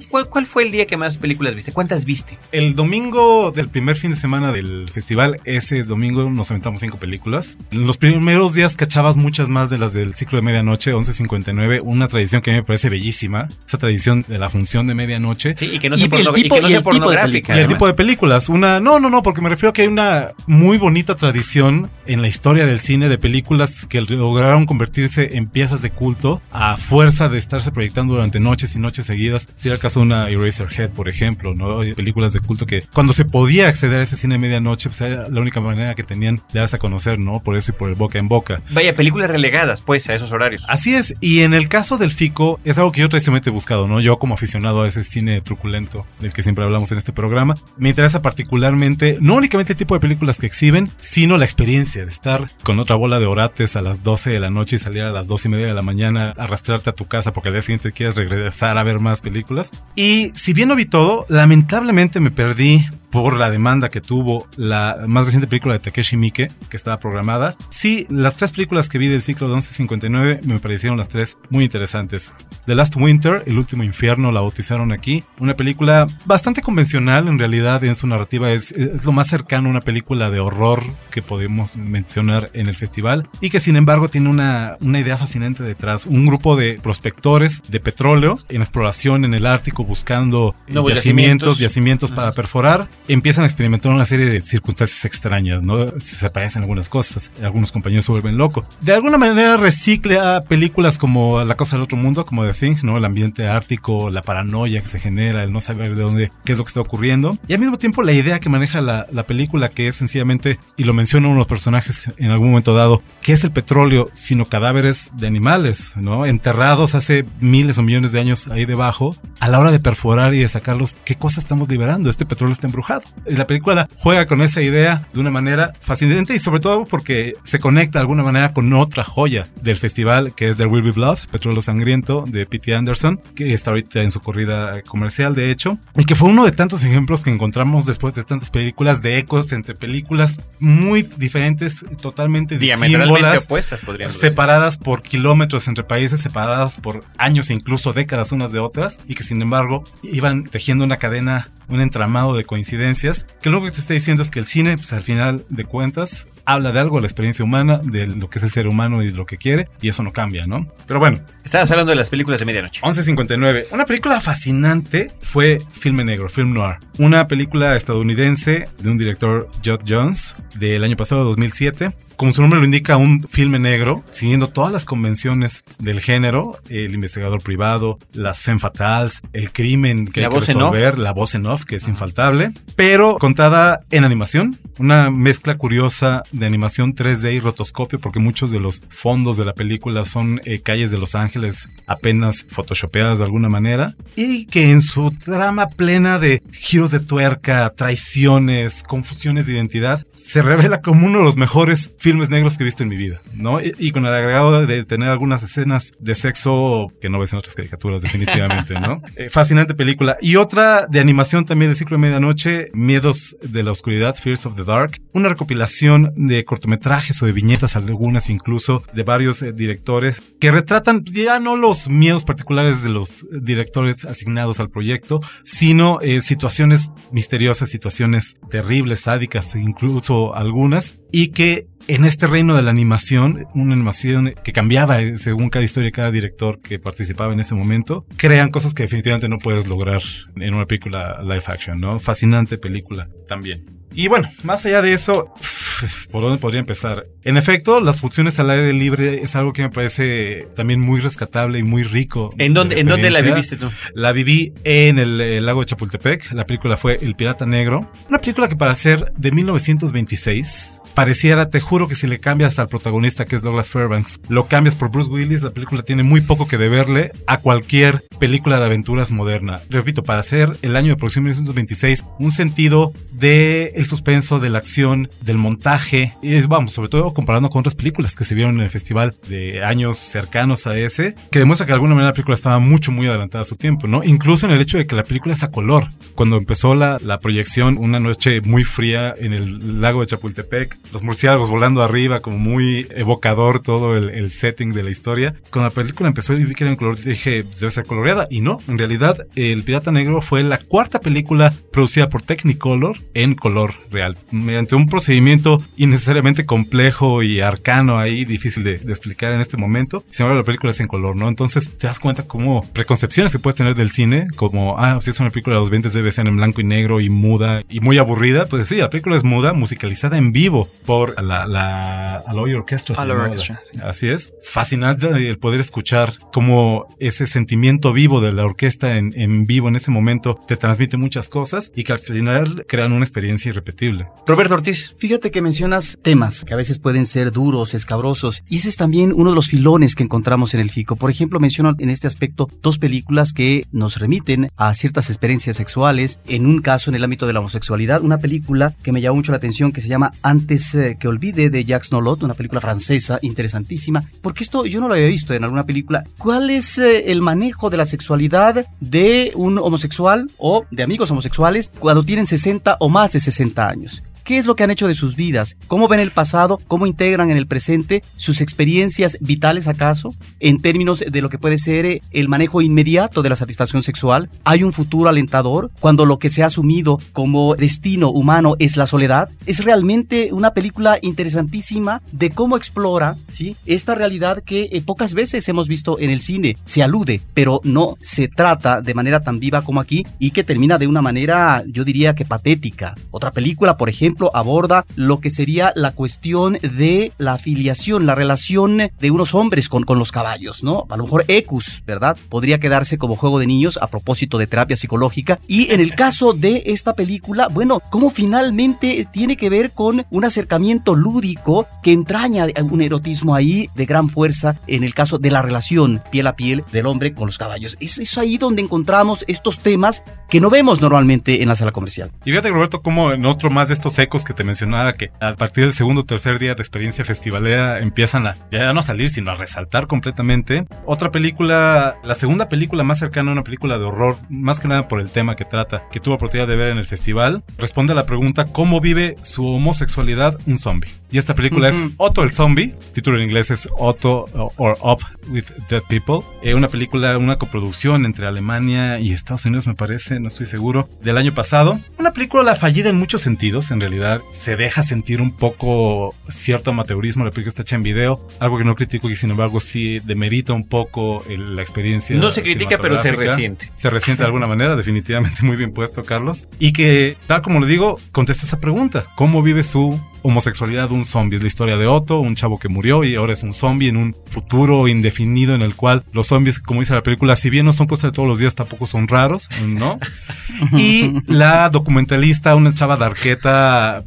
Speaker 1: ¿cuál, cuál fue el día que más películas viste? ¿Cuántas viste?
Speaker 4: El domingo del primer fin de semana del festival, ese domingo nos aventamos cinco películas. En los primeros días cachabas muchas más de las del ciclo de medianoche, 11.59, una tradición que a mí me parece bellísima, esa tradición de la función de medianoche.
Speaker 1: Sí, y que no sea, pornográfica.
Speaker 4: Y el tipo de películas, una... No, no, no, porque me refiero a que hay una muy bonita tradición en la historia del cine de películas que lograron convertirse en piezas de culto a fuerza de estarse proyectando durante noches y noches seguidas. Si era el caso de una Eraserhead, por ejemplo, ¿no? Películas de culto que cuando se podía acceder a ese cine de medianoche, pues era la única manera que tenían de darse a conocer, ¿no? Por eso y por el boca en boca.
Speaker 1: Vaya, películas relegadas, pues, a esos horarios.
Speaker 4: Así es, y en el caso del FICO es algo que yo tradicionalmente he buscado, ¿no? Yo como aficionado a ese cine truculento del que siempre hablamos en este programa, me interesa particularmente no únicamente el tipo de películas que exhiben, sino la experiencia de estar con otra bola de orates a las 12 de la noche y salir a las 2 y media de la mañana, arrastrarte a tu casa porque al día siguiente quieres regresar a ver más películas. Y si bien no vi todo, lamentablemente me perdí por la demanda que tuvo la más reciente película de Takeshi Miike, que estaba programada. Sí, las tres películas que vi del ciclo de 1159 me parecieron las tres muy interesantes. The Last Winter, El último infierno, la bautizaron aquí. Una película bastante convencional en realidad en su narrativa. Es, es lo más cercano a una película de horror que podemos mencionar en el festival. Y que sin embargo tiene una, una idea fascinante detrás. Un grupo de prospectores de petróleo en exploración en el Ártico buscando
Speaker 1: Nuevos
Speaker 4: yacimientos,
Speaker 1: yacimientos.
Speaker 4: yacimientos para perforar, empiezan a experimentar una serie de circunstancias extrañas, ¿no? Se parecen algunas cosas, algunos compañeros se vuelven locos. De alguna manera recicla películas como La cosa del otro mundo, como The Thing, ¿no? El ambiente ártico, la paranoia que se genera, el no saber de dónde, qué es lo que está ocurriendo. Y al mismo tiempo la idea que maneja la, la película, que es sencillamente, y lo menciona uno de los personajes en algún momento dado, que es el petróleo, sino cadáveres de animales, ¿no? Enterrados hace miles o millones de años ahí debajo, a la hora de perforar y de sacarlos, ¿qué cosa estamos liberando? Este petróleo está embrujado. Y la película juega con esa idea de una manera fascinante y sobre todo porque se conecta de alguna manera con otra joya del festival que es There Will Be Blood, Petróleo Sangriento de P.T. Anderson, que está ahorita en su corrida comercial de hecho, y que fue uno de tantos ejemplos que encontramos después de tantas películas de ecos entre películas muy diferentes, totalmente
Speaker 1: Diametralmente opuestas, podríamos decir.
Speaker 4: separadas por kilómetros entre países, separadas por años e incluso décadas unas de otras, y que sin embargo iban tejiendo una cadena, un entramado de coincidencias, que lo que te está diciendo es que el cine, pues al final de cuentas, habla de algo, de la experiencia humana, de lo que es el ser humano y de lo que quiere, y eso no cambia, ¿no? Pero bueno,
Speaker 1: Estabas hablando de las películas de medianoche.
Speaker 4: 1159. Una película fascinante fue Filme Negro, Film Noir. Una película estadounidense de un director, Judd Jones, del año pasado, 2007. Como su nombre lo indica, un filme negro, siguiendo todas las convenciones del género, el investigador privado, las femme fatales, el crimen que
Speaker 1: La
Speaker 4: hay que resolver, la voz en off, que es infaltable, pero contada en animación, una mezcla curiosa de animación 3D y rotoscopio, porque muchos de los fondos de la película son eh, calles de Los Ángeles apenas photoshopeadas de alguna manera, y que en su trama plena de giros de tuerca, traiciones, confusiones de identidad, se revela como uno de los mejores filmes negros que he visto en mi vida, ¿no? Y, y con el agregado de tener algunas escenas de sexo que no ves en otras caricaturas, definitivamente, ¿no? Eh, fascinante película. Y otra de animación también del ciclo de medianoche, Miedos de la Oscuridad, Fears of the Dark. Una recopilación de cortometrajes o de viñetas, algunas incluso, de varios eh, directores que retratan ya no los miedos particulares de los directores asignados al proyecto, sino eh, situaciones misteriosas, situaciones terribles, sádicas, incluso algunas y que en este reino de la animación, una animación que cambiaba eh, según cada historia cada director que participaba en ese momento, crean cosas que definitivamente no puedes lograr en una película live action, ¿no? Fascinante película también. Y bueno, más allá de eso, ¿por dónde podría empezar? En efecto, las funciones al aire libre es algo que me parece también muy rescatable y muy rico.
Speaker 1: ¿En dónde, ¿en dónde la viviste tú?
Speaker 4: La viví en el, el, lago de Chapultepec. La película fue El Pirata Negro. Una película que para ser de 1926 pareciera, te juro que si le cambias al protagonista que es Douglas Fairbanks, lo cambias por Bruce Willis, la película tiene muy poco que deberle a cualquier película de aventuras moderna. Repito, para hacer el año de producción 1926, un sentido de el suspenso, de la acción, del montaje, y vamos, sobre todo comparando con otras películas que se vieron en el festival de años cercanos a ese, que demuestra que de alguna manera la película estaba mucho, muy adelantada a su tiempo, ¿no? Incluso en el hecho de que la película es a color. Cuando empezó la, la proyección, una noche muy fría en el lago de Chapultepec, los murciélagos volando arriba, como muy evocador todo el, setting de la historia. Cuando la película empezó y vi que era en color, dije, debe ser coloreada. Y no, en realidad, El Pirata Negro fue la cuarta película producida por Technicolor en color real. Mediante un procedimiento innecesariamente complejo y arcano ahí, difícil de, explicar en este momento. Sin embargo, la película es en color, ¿no? Entonces te das cuenta como preconcepciones que puedes tener del cine, como, ah, si es una película de los 20 debe ser en blanco y negro y muda y muy aburrida. Pues sí, la película es muda, musicalizada en vivo por la, la Alloy Orchestra. Así es. Fascinante el poder escuchar cómo ese sentimiento vivo de la orquesta en, en vivo en ese momento te transmite muchas cosas y que al final crean una experiencia irrepetible.
Speaker 1: Roberto Ortiz.
Speaker 3: Fíjate que mencionas temas que a veces pueden ser duros, escabrosos, y ese es también uno de los filones que encontramos en el FICO. Por ejemplo, menciono en este aspecto dos películas que nos remiten a ciertas experiencias sexuales, en un caso en el ámbito de la homosexualidad, una película que me llamó mucho la atención que se llama Antes eh, que olvide de Jacques Nolot, una película francesa interesantísima, porque esto yo no lo había visto en alguna película. ¿Cuál es eh, el manejo de la sexualidad de un homosexual o de amigos homosexuales cuando tienen 60 o más de 60 años? Qué es lo que han hecho de sus vidas, cómo ven el pasado, cómo integran en el presente sus experiencias vitales acaso, en términos de lo que puede ser eh, el manejo inmediato de la satisfacción sexual. Hay un futuro alentador cuando lo que se ha asumido como destino humano es la soledad. Es realmente una película interesantísima de cómo explora ¿sí? esta realidad que eh, pocas veces hemos visto en el cine. Se alude, pero no se trata de manera tan viva como aquí y que termina de una manera, yo diría que patética. Otra película, por ejemplo, aborda lo que sería la cuestión de la afiliación, la relación de unos hombres con, con los caballos, ¿no? A lo mejor Ecus, ¿verdad? Podría quedarse como juego de niños a propósito de terapia psicológica. Y en el caso de esta película, bueno, cómo finalmente tiene que ver con un acercamiento lúdico que entraña un erotismo ahí de gran fuerza en el caso de la relación piel a piel del hombre con los caballos. Es, es ahí donde encontramos estos temas que no vemos normalmente en la sala comercial.
Speaker 4: Y fíjate, Roberto, como en otro más de estos ecos que te mencionaba, que a partir del segundo o tercer día de experiencia festivalera empiezan a ya no salir, sino a resaltar completamente. Otra película, la segunda película más cercana a una película de horror, más que nada por el tema que trata, que tuvo oportunidad de ver en el festival, responde a la pregunta ¿cómo vive su homosexualidad un zombie? Y esta película es Otto el Zombie, título en inglés es Otto or Up with Dead People, eh, una película, una coproducción entre Alemania y Estados Unidos me parece, no estoy seguro, del año pasado. Una película fallida en muchos sentidos, en realidad se deja sentir un poco cierto amateurismo. La película está hecha en video, algo que no critico y sin embargo sí demerita un poco la experiencia.
Speaker 1: No se critica, pero se resiente.
Speaker 4: Se resiente de alguna manera, definitivamente muy bien puesto, Carlos. Y que, tal como lo digo, contesta esa pregunta: ¿Cómo vive su homosexualidad un zombie. Es la historia de Otto, un chavo que murió y ahora es un zombie en un futuro indefinido en el cual los zombies, como dice la película, si bien no son cosas de todos los días, tampoco son raros, ¿no? y la documentalista, una chava de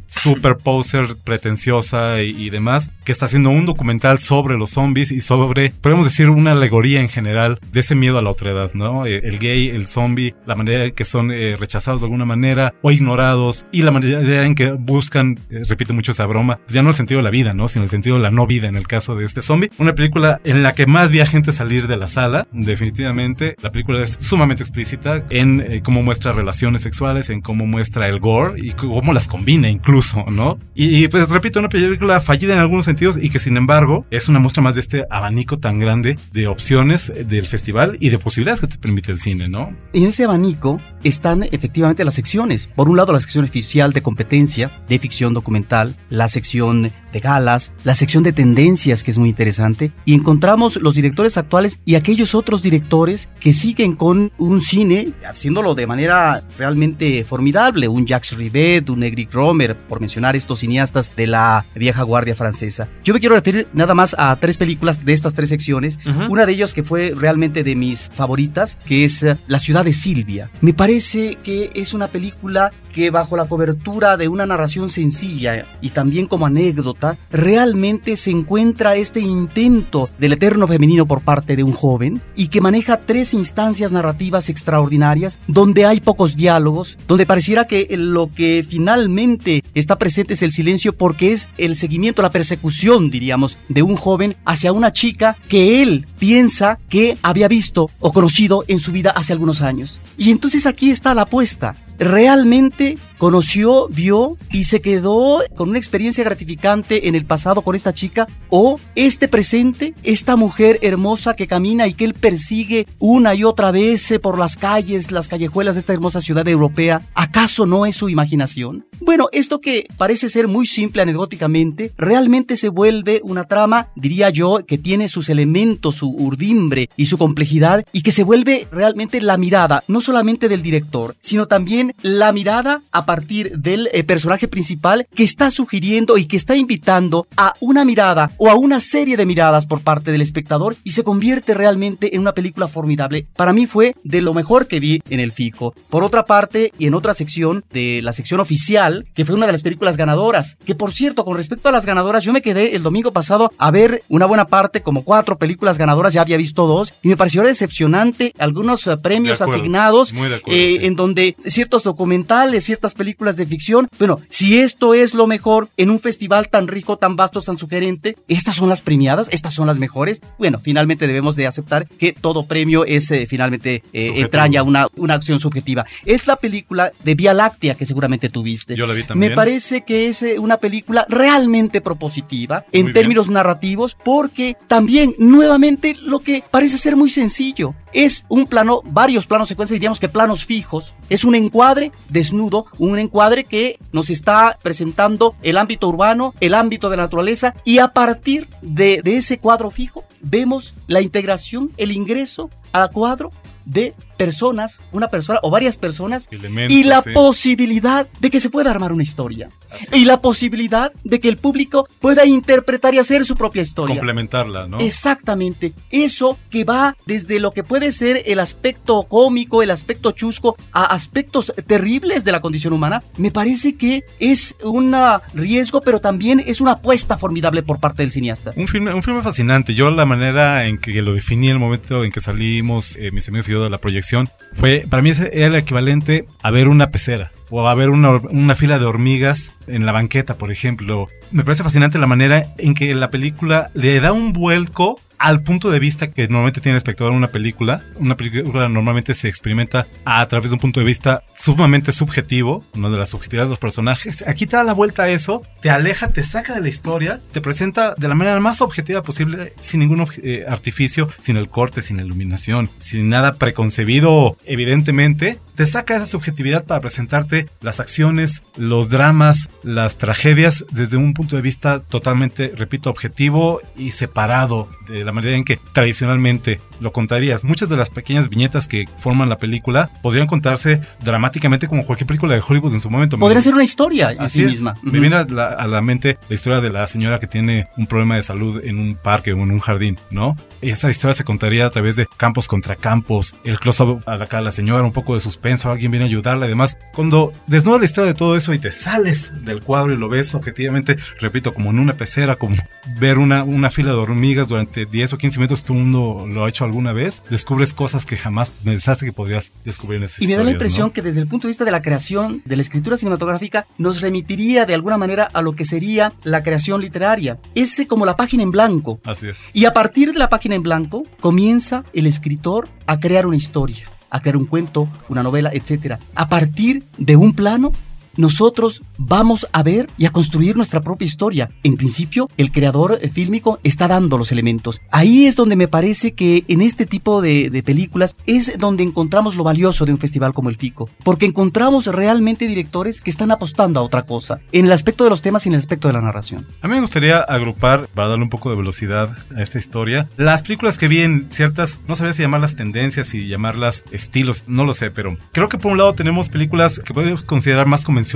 Speaker 4: super poser, pretenciosa y, demás, que está haciendo un documental sobre los zombies y sobre, podemos decir, una alegoría en general de ese miedo a la otredad, ¿no? Eh, el gay, el zombie, la manera en que son eh, rechazados de alguna manera o ignorados y la manera en que buscan, eh, mucho, esa broma, pues ya no el sentido de la vida, ¿no? Sino el sentido de la no vida en el caso de este zombie. Una película en la que más vi a gente salir de la sala, definitivamente. La película es sumamente explícita en eh, cómo muestra relaciones sexuales, en cómo muestra el gore y cómo las combina incluso, ¿no? Y, y, pues repito, una película fallida en algunos sentidos y que sin embargo es una muestra más de este abanico tan grande de opciones del festival y de posibilidades que te permite el cine, ¿no?
Speaker 3: Y en ese abanico están efectivamente las secciones. Por un lado la sección oficial de competencia, de ficción documental, la sección de galas, la sección de tendencias que es muy interesante y encontramos los directores actuales y aquellos otros directores que siguen con un cine haciéndolo de manera realmente formidable, un Jacques Rivet, un Eric Romer, por mencionar estos cineastas de la vieja guardia francesa. Yo me quiero referir nada más a tres películas de estas tres secciones, uh -huh. una de ellas que fue realmente de mis favoritas, que es eh, La ciudad de Silvia. Me parece que es una película que bajo la cobertura de una narración sencilla y también como anécdota, realmente se encuentra este intento del eterno femenino por parte de un joven y que maneja tres instancias narrativas extraordinarias donde hay pocos diálogos, donde pareciera que lo que finalmente está presente es el silencio porque es el seguimiento, la persecución, diríamos, de un joven hacia una chica que él piensa que había visto o conocido en su vida hace algunos años. Y entonces aquí está la apuesta realmente conoció, vio y se quedó con una experiencia gratificante en el pasado con esta chica o este presente, esta mujer hermosa que camina y que él persigue una y otra vez por las calles, las callejuelas de esta hermosa ciudad europea, ¿acaso no es su imaginación? Bueno, esto que parece ser muy simple anecdóticamente, realmente se vuelve una trama, diría yo, que tiene sus elementos, su urdimbre y su complejidad y que se vuelve realmente la mirada, no solamente del director, sino también la mirada a partir del eh, personaje principal que está sugiriendo y que está invitando a una mirada o a una serie de miradas por parte del espectador y se convierte realmente en una película formidable. Para mí fue de lo mejor que vi en el FICO. Por otra parte, y en otra sección de la sección oficial, que fue una de las películas ganadoras, que por cierto, con respecto a las ganadoras, yo me quedé el domingo pasado a ver una buena parte, como cuatro películas ganadoras, ya había visto dos, y me pareció decepcionante algunos uh, premios
Speaker 4: acuerdo,
Speaker 3: asignados
Speaker 4: acuerdo,
Speaker 3: eh,
Speaker 4: sí.
Speaker 3: en donde ciertos documentales, ciertas películas de ficción. Bueno, si esto es lo mejor en un festival tan rico, tan vasto, tan sugerente, estas son las premiadas, estas son las mejores. Bueno, finalmente debemos de aceptar que todo premio es eh, finalmente eh, entraña una, una acción subjetiva. Es la película de Vía Láctea que seguramente tuviste.
Speaker 4: Yo la vi también.
Speaker 3: Me parece que es eh, una película realmente propositiva en
Speaker 4: Muy
Speaker 3: términos narrativos porque también nuevamente lo que parece ser muy sencillo es un plano, varios planos secuencias, diríamos que planos fijos. Es un encuadre desnudo, un encuadre que nos está presentando el ámbito urbano, el ámbito de la naturaleza, y a partir de, de ese cuadro fijo vemos la integración, el ingreso a cuadro de personas, una persona o varias personas,
Speaker 4: Elementos,
Speaker 3: y la
Speaker 4: sí.
Speaker 3: posibilidad de que se pueda armar una historia. Y la posibilidad de que el público pueda interpretar y hacer su propia historia.
Speaker 4: Complementarla, ¿no?
Speaker 3: Exactamente. Eso que va desde lo que puede ser el aspecto cómico, el aspecto chusco, a aspectos terribles de la condición humana, me parece que es un riesgo, pero también es una apuesta formidable por parte del cineasta.
Speaker 4: Un filme, un filme fascinante. Yo la manera en que lo definí, el momento en que salimos, eh, mis amigos y yo de la proyección, fue, para mí era el equivalente a ver una pecera o a ver una, una, fila de hormigas en la banqueta, por ejemplo. Me parece fascinante la manera en que la película le da un vuelco al punto de vista que normalmente tiene el espectador en una película. Una película normalmente se experimenta a través de un punto de vista sumamente subjetivo, no de la subjetividad de los personajes. Aquí te da la vuelta a eso, te aleja, te saca de la historia, te presenta de la manera más objetiva posible, sin ningún eh, artificio, sin el corte, sin la iluminación, sin nada preconcebido, evidentemente. Te saca esa subjetividad para presentarte las acciones, los dramas, las tragedias desde un punto de vista totalmente, repito, objetivo y separado de la manera en que tradicionalmente lo contarías. Muchas de las pequeñas viñetas que forman la película podrían contarse dramáticamente como cualquier película de Hollywood en su momento.
Speaker 3: Podría ser una historia en
Speaker 4: Así
Speaker 3: sí misma.
Speaker 4: Me viene a la, a la, mente la historia de la señora que tiene un problema de salud en un parque o en un jardín, ¿no? Y esa historia se contaría a través de campos contra campos, el close-up a la, a la señora, un poco de suspenso, alguien viene a ayudarla. Además, cuando desnuda la historia de todo eso y te sales del cuadro y lo ves objetivamente, repito, como en una pecera, como ver una, una fila de hormigas durante 10 o 15 minutos, todo el mundo lo ha hecho alguna vez, descubres cosas que jamás pensaste que podrías descubrir en esas
Speaker 3: Y me da la impresión
Speaker 4: ¿no?
Speaker 3: que desde el punto de vista de la creación, de la escritura cinematográfica, nos remitiría de alguna manera a lo que sería la creación literaria. Es como la página en blanco.
Speaker 4: Así es.
Speaker 3: Y a partir de la página en blanco, comienza el escritor a crear una historia, a crear un cuento, una novela, etc. A partir de un plano nosotros vamos a ver y a construir nuestra propia historia. En principio, el creador fílmico está dando los elementos. Ahí es donde me parece que en este tipo de, de películas es donde encontramos lo valioso de un festival como el FICO, porque encontramos realmente directores que están apostando a otra cosa, en el aspecto de los temas y en el aspecto de la narración.
Speaker 4: A mí me gustaría agrupar, para darle un poco de velocidad a esta historia, las películas que vi en ciertas, no sabría si llamarlas tendencias y llamarlas estilos, no lo sé, pero creo que por un lado tenemos películas que podemos considerar más convencionales,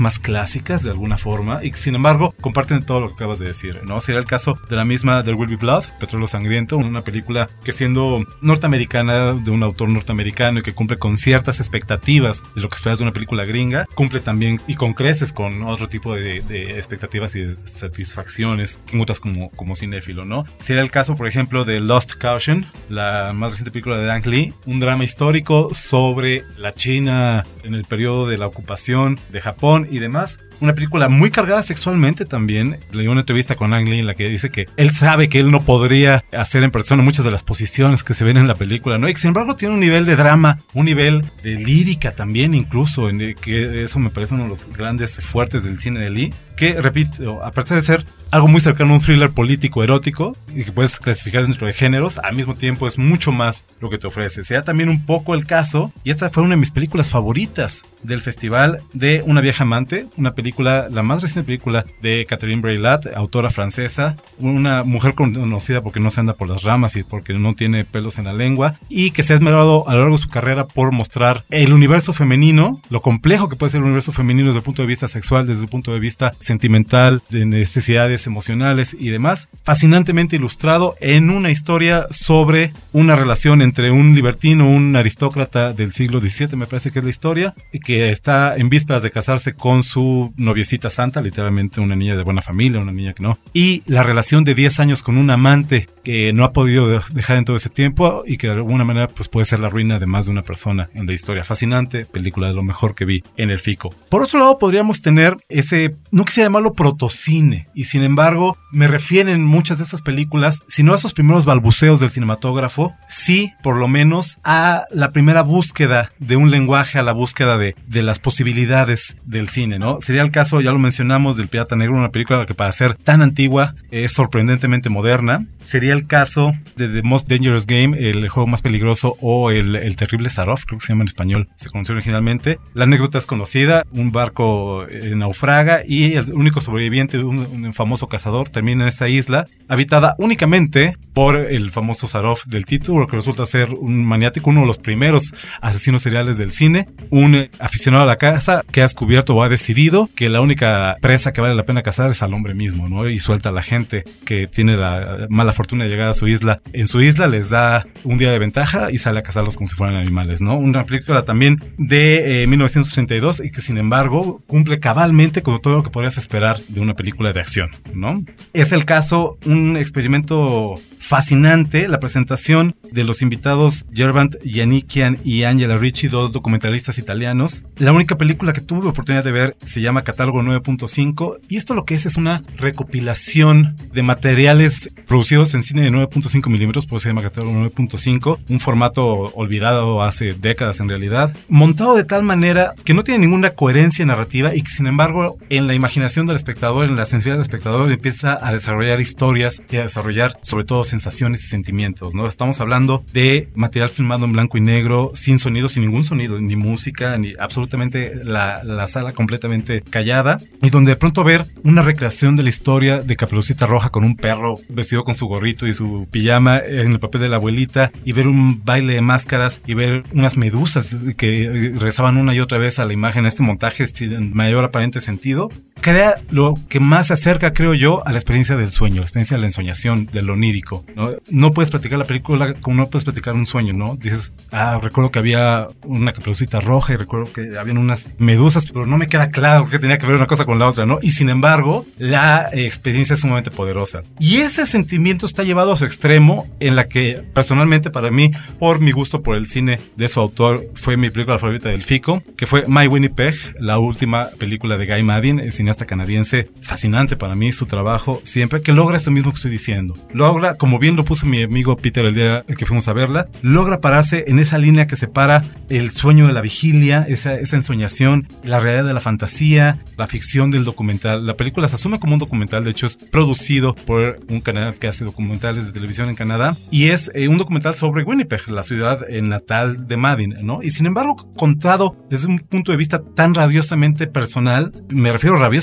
Speaker 4: más clásicas de alguna forma, y sin embargo comparten todo lo que acabas de decir, ¿no? Sería el caso de la misma There Will Be Blood, Petróleo Sangriento, una película que siendo norteamericana, de un autor norteamericano y que cumple con ciertas expectativas de lo que esperas de una película gringa, cumple también y con creces con otro tipo de, de expectativas y de satisfacciones mutas como, como cinéfilo, ¿no? Sería el caso, por ejemplo, de Lost Caution, la más reciente película de Dan Lee, un drama histórico sobre la China en el periodo de la ocupación de Japón y demás. Una película muy cargada sexualmente también. Leí una entrevista con Ang Lee en la que dice que él sabe que él no podría hacer en persona muchas de las posiciones que se ven en la película, ¿no? Y sin embargo tiene un nivel de drama, un nivel de lírica también incluso, en el que eso me parece uno de los grandes fuertes del cine de Lee, que, repito, aparte de ser algo muy cercano a un thriller político erótico y que puedes clasificar dentro de géneros, al mismo tiempo es mucho más lo que te ofrece. Sea también un poco el caso, y esta fue una de mis películas favoritas del festival de Una vieja amante, una película, la más reciente película de Catherine Breillat, autora francesa, una mujer conocida porque no se anda por las ramas y porque no tiene pelos en la lengua, y que se ha esmerado a lo largo de su carrera por mostrar el universo femenino, lo complejo que puede ser el universo femenino desde el punto de vista sexual, desde el punto de vista sentimental, de necesidades emocionales y demás, fascinantemente ilustrado en una historia sobre una relación entre un libertino, un aristócrata del siglo XVII, me parece que es la historia, que está en vísperas de casarse con su noviecita santa, literalmente una niña de buena familia, una niña que no, y la relación de 10 años con un amante que no ha podido dejar en todo ese tiempo y que de alguna manera pues puede ser la ruina de más de una persona en la historia. Fascinante, película de lo mejor que vi en el FICO. Por otro lado, podríamos tener ese, no quisiera llamarlo protocine, y sin embargo me refieren muchas de estas películas, si no a esos primeros balbuceos del cinematógrafo, sí por lo menos a la primera búsqueda de un lenguaje, a la búsqueda de, de las posibilidades del cine, ¿no? Sería el caso, ya lo mencionamos, del Pirata Negro, una película que para ser tan antigua es sorprendentemente moderna. Sería el caso de The Most Dangerous Game, el juego más peligroso, o el, el terrible Sarov, creo que se llama en español, se conoció originalmente. La anécdota es conocida, un barco eh, naufraga y el único sobreviviente, un, un famoso cazador, termina en esa isla, habitada únicamente por el famoso Sarov del título, que resulta ser un maniático, uno de los primeros asesinos seriales del cine, un aficionado a la caza que ha descubierto o ha decidido que la única presa que vale la pena cazar es al hombre mismo, ¿no? Y suelta a la gente que tiene la mala fortuna de llegar a su isla. En su isla les da un día de ventaja y sale a cazarlos como si fueran animales, ¿no? Una película también de eh, 1932 y que sin embargo cumple cabalmente con todo lo que podrías esperar de una película de acción, ¿no? Es el caso, un experimento fascinante la presentación de los invitados Gervant Yanikian y Angela Ricci, dos documentalistas italianos. La única película que tuve oportunidad de ver se llama Catálogo 9.5 y esto lo que es es una recopilación de materiales producidos en cine de 9.5 milímetros, por eso se llama Catálogo 9.5, un formato olvidado hace décadas en realidad, montado de tal manera que no tiene ninguna coherencia narrativa y que sin embargo en la imaginación del espectador, en la sensibilidad del espectador empieza a desarrollar historias y a desarrollar sobre todo sensaciones y sentimientos, ¿no? Estamos hablando de material filmado en blanco y negro, sin sonido, sin ningún sonido, ni música, ni absolutamente la, la sala completamente callada, y donde de pronto ver una recreación de la historia de Caperucita Roja con un perro vestido con su gorrito y su pijama en el papel de la abuelita, y ver un baile de máscaras, y ver unas medusas que rezaban una y otra vez a la imagen, este montaje en mayor aparente sentido, crea lo que más se acerca, creo yo, a la experiencia del sueño, la experiencia de la ensoñación, de lo onírico. ¿no? no puedes platicar la película como no puedes platicar un sueño, ¿no? Dices, ah, recuerdo que había una caperucita roja y recuerdo que habían unas medusas, pero no me queda claro que tenía que ver una cosa con la otra, ¿no? Y sin embargo, la experiencia es sumamente poderosa. Y ese sentimiento está llevado a su extremo en la que personalmente para mí, por mi gusto por el cine de su autor, fue mi película favorita del FICO, que fue My Winnipeg, la última película de Guy Maddin, el cine cineasta canadiense, fascinante para mí su trabajo, siempre que logra eso mismo que estoy diciendo. Logra, como bien lo puso mi amigo Peter el día que fuimos a verla, logra pararse en esa línea que separa el sueño de la vigilia, esa, esa ensoñación, la realidad de la fantasía, la ficción del documental. La película se asume como un documental, de hecho es producido por un canal que hace documentales de televisión en Canadá y es eh, un documental sobre Winnipeg, la ciudad eh, natal de Madden, ¿no? Y sin embargo, contado desde un punto de vista tan rabiosamente personal, me refiero rabiosamente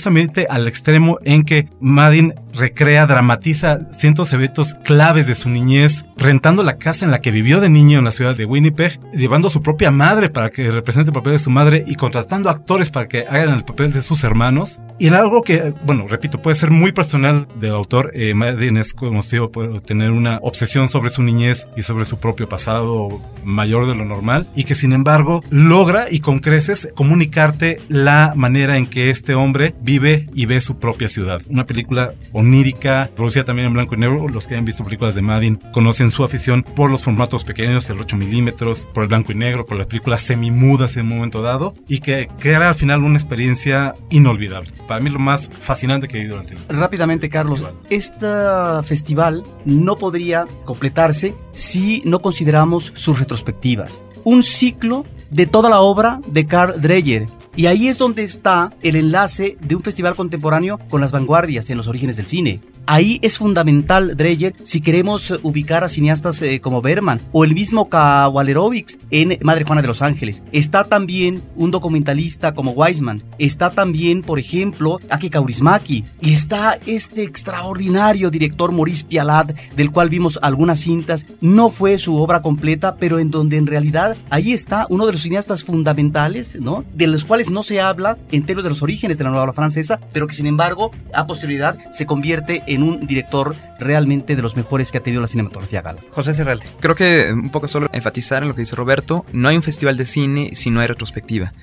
Speaker 4: al extremo en que Madden recrea, dramatiza cientos eventos claves de su niñez, rentando la casa en la que vivió de niño en la ciudad de Winnipeg, llevando a su propia madre para que represente el papel de su madre y contratando actores para que hagan el papel de sus hermanos. Y en algo que, bueno, repito, puede ser muy personal del autor, eh, Madden es conocido por tener una obsesión sobre su niñez y sobre su propio pasado mayor de lo normal, y que sin embargo logra y con creces comunicarte la manera en que este hombre vive y ve su propia ciudad. Una película onírica, producida también en blanco y negro. Los que han visto películas de Madden conocen su afición por los formatos pequeños, el 8 milímetros, por el blanco y negro, por las películas semimudas en un momento dado, y que crea al final una experiencia inolvidable. Para mí lo más fascinante que he vivido durante el
Speaker 3: Rápidamente, Carlos, este festival no podría completarse si no consideramos sus retrospectivas. Un ciclo de toda la obra de Carl Dreyer. Y ahí es donde está el enlace de un festival contemporáneo con las vanguardias en los orígenes del cine. Ahí es fundamental Dreyer si queremos ubicar a cineastas eh, como Berman o el mismo Kawalerovics en Madre Juana de los Ángeles. Está también un documentalista como Weisman. Está también, por ejemplo, Aki Kaurismaki. Y está este extraordinario director Maurice Pialat, del cual vimos algunas cintas. No fue su obra completa, pero en donde en realidad ahí está uno de los cineastas fundamentales, ¿no? De los cuales no se habla en términos de los orígenes de la nueva ola francesa, pero que sin embargo, a posterioridad se convierte en un director realmente de los mejores que ha tenido la cinematografía gala.
Speaker 1: José Serralde.
Speaker 5: Creo que un poco solo enfatizar en lo que dice Roberto, no hay un festival de cine si no hay retrospectiva.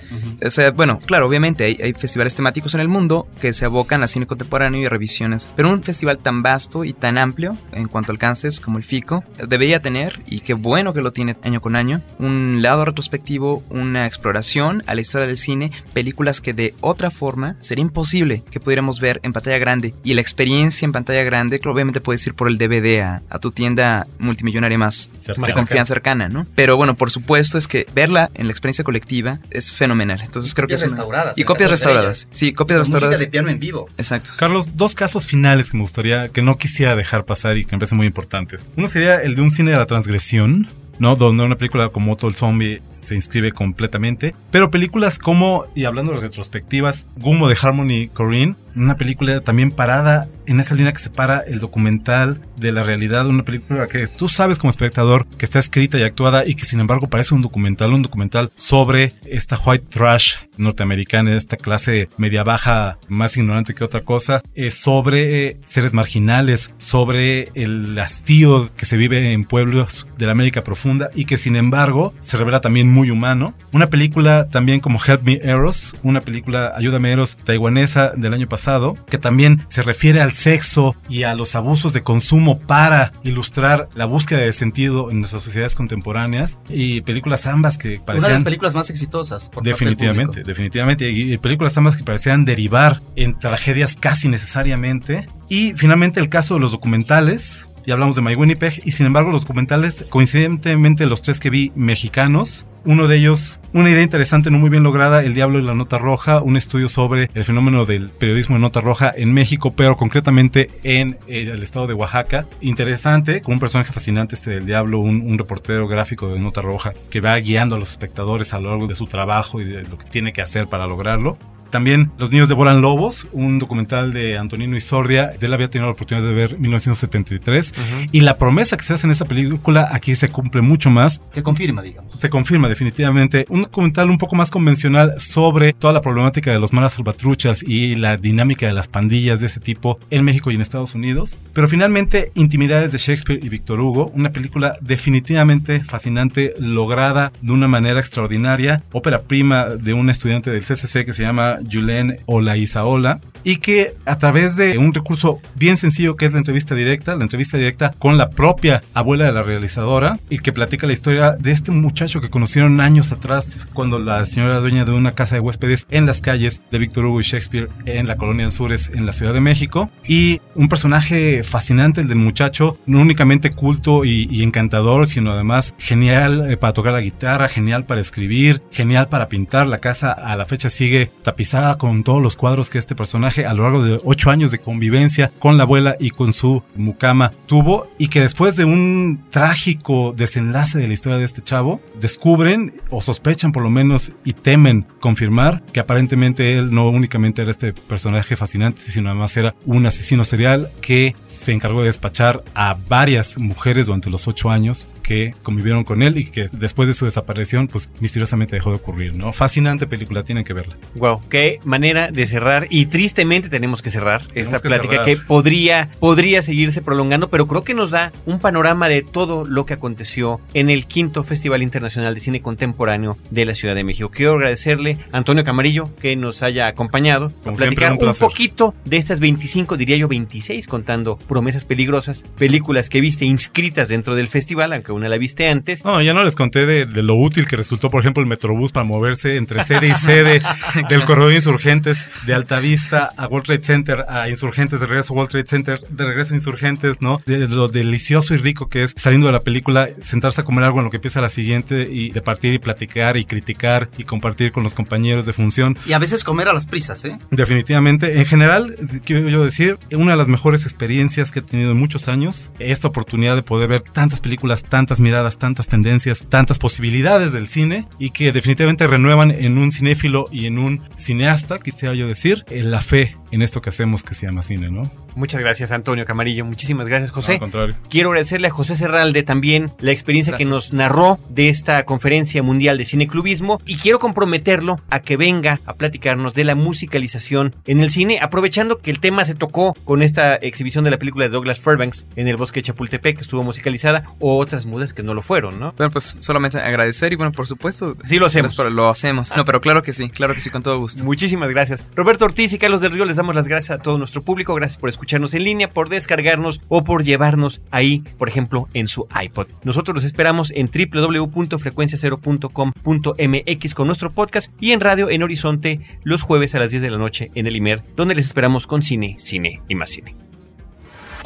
Speaker 5: O sea, bueno, claro, obviamente hay, hay festivales temáticos en el mundo que se abocan a cine contemporáneo y a revisiones, pero un festival tan vasto y tan amplio en cuanto a alcances como el FICO debería tener, y qué bueno que lo tiene año con año, un lado retrospectivo, una exploración a la historia del cine, películas que de otra forma sería imposible que pudiéramos ver en pantalla grande y la experiencia en pantalla grande, que obviamente puedes ir por el DVD a, a tu tienda multimillonaria más
Speaker 4: Cercana.
Speaker 5: de confianza cercana, ¿no? Pero bueno, por supuesto es que verla en la experiencia colectiva es fenomenal. Entonces creo que es una-
Speaker 3: restauradas.
Speaker 5: Y
Speaker 3: en
Speaker 5: copias restauradas. Sí, copias
Speaker 3: Con música
Speaker 5: restauradas.
Speaker 3: de piano en vivo.
Speaker 5: Exacto.
Speaker 4: Carlos, dos casos finales que me gustaría, que no quisiera dejar pasar y que me parecen muy importantes. Uno sería el de un cine de la transgresión, ¿no? Donde una película como Otto el Zombie se inscribe completamente. Pero películas como, y hablando de retrospectivas, Gummo de Harmony Corinne, una película también parada en esa línea que separa el documental de la realidad, una película que tú sabes como espectador que está escrita y actuada y que sin embargo parece un documental, un documental sobre esta white trash norteamericana, esta clase media baja más ignorante que otra cosa, eh, sobre eh, seres marginales, sobre el hastío que se vive en pueblos de la América profunda y que sin embargo se revela también muy humano. Una película también como Help Me Eros, una película Ayúdame Eros taiwanesa del año pasado, que también se refiere al sexo y a los abusos de consumo para ilustrar la búsqueda de sentido en nuestras sociedades contemporáneas y películas ambas que
Speaker 3: Una de
Speaker 4: parecían
Speaker 3: las películas más exitosas. por parte del
Speaker 4: Definitivamente, definitivamente. Y, y películas ambas que parecían derivar en tragedias casi necesariamente. Y finalmente el caso de los documentales. Ya hablamos de My Winnipeg y sin embargo los documentales, coincidentemente los tres que vi mexicanos, uno de ellos, una idea interesante, no muy bien lograda, El Diablo y la Nota Roja, un estudio sobre el fenómeno del periodismo de Nota Roja en México, pero concretamente en eh, el estado de Oaxaca. Interesante, con un personaje fascinante este del Diablo, un, un reportero gráfico de Nota Roja que va guiando a los espectadores a lo largo de su trabajo y de lo que tiene que hacer para lograrlo. También Los niños devoran lobos, un documental de Antonino Isordia. De él había tenido la oportunidad de ver en 1973. Y la promesa que se hace en esa película aquí se cumple mucho más.
Speaker 3: Que confirma, digamos.
Speaker 4: Se confirma definitivamente un documental un poco más convencional sobre toda la problemática de los malas salvatruchas y la dinámica de las pandillas de ese tipo en México y en Estados Unidos. Pero finalmente Intimidades de Shakespeare y Víctor Hugo, una película definitivamente fascinante, lograda de una manera extraordinaria, ópera prima de un estudiante del CCC que se llama Julen Olaizaola y que a través de un recurso bien sencillo que es la entrevista directa, la entrevista directa con la propia abuela de la realizadora y que platica la historia de este muchacho que conocieron años atrás cuando la señora dueña de una casa de huéspedes en las calles de Víctor Hugo y Shakespeare en la colonia Anzures en la Ciudad de México y un personaje fascinante el del muchacho, no únicamente culto y, encantador, sino además genial eh, para tocar la guitarra, genial para escribir, genial para pintar. La casa a la fecha sigue tapizada con todos los cuadros que este personaje a lo largo de ocho años de convivencia con la abuela y con su mucama tuvo y que después de un trágico desenlace de la historia de este chavo, descubren o sospechan por lo menos y temen confirmar que aparentemente él no únicamente era este personaje fascinante, sino además era un asesino serial que se encargó de despachar a varias mujeres durante los ocho años que convivieron con él y que después de su desaparición, pues misteriosamente dejó de ocurrir, ¿no? Fascinante película, tienen que verla.
Speaker 1: Wow, qué manera de cerrar y tristemente tenemos que cerrar esta plática que podría podría seguirse prolongando, pero creo que nos da un panorama de todo lo que aconteció en el quinto Festival Internacional de Cine Contemporáneo de la Ciudad de México. Quiero agradecerle a Antonio Camarillo que nos haya acompañado a platicar un, un poquito de estas 25, diría yo 26, contando promesas peligrosas, películas que viste inscritas dentro del festival, aunque una la viste antes.
Speaker 4: No, ya no les conté de, lo útil que resultó, por ejemplo, el Metrobús para moverse entre sede y sede del corredor de insurgentes de Altavista a World Trade Center, a insurgentes de regreso a World Trade Center, de regreso a insurgentes, ¿no? De lo delicioso y rico que es saliendo de la película, sentarse a comer algo en lo que empieza la siguiente y de partir y platicar y criticar y compartir con los compañeros de función.
Speaker 3: Y a veces comer a las prisas, ¿eh?
Speaker 4: Definitivamente. En general, quiero yo decir, una de las mejores experiencias que he tenido en muchos años, esta oportunidad de poder ver tantas películas, tantas miradas, tantas tendencias, tantas posibilidades del cine y que definitivamente renuevan en un cinéfilo y en un cineasta, quisiera yo decir, la fe en esto que hacemos que se llama cine, ¿no?
Speaker 1: Muchas gracias, Antonio Camarillo. Muchísimas gracias, José. Quiero agradecerle a José Serralde también la experiencia que nos narró de esta conferencia mundial de cineclubismo y quiero comprometerlo a que venga a platicarnos de la musicalización en el cine, aprovechando que el tema se tocó con esta exhibición de la película de Douglas Fairbanks en el bosque de Chapultepec, que estuvo musicalizada, o otras mudas que no lo fueron, ¿no?
Speaker 5: Bueno, pues solamente agradecer y bueno, por supuesto.
Speaker 1: Sí, lo hacemos.
Speaker 5: lo hacemos. No, pero claro que sí, claro que sí, con todo gusto.
Speaker 1: Muchísimas gracias. Roberto Ortiz y Carlos del Río les damos las gracias a todo nuestro público. Gracias por escucharnos en línea, por descargarnos o por llevarnos ahí, por ejemplo, en su iPod. Nosotros los esperamos en www.frecuenciacero.com.mx con nuestro podcast y en radio en Horizonte los jueves a las 10 de la noche en el IMER, donde les esperamos con cine, cine y más cine.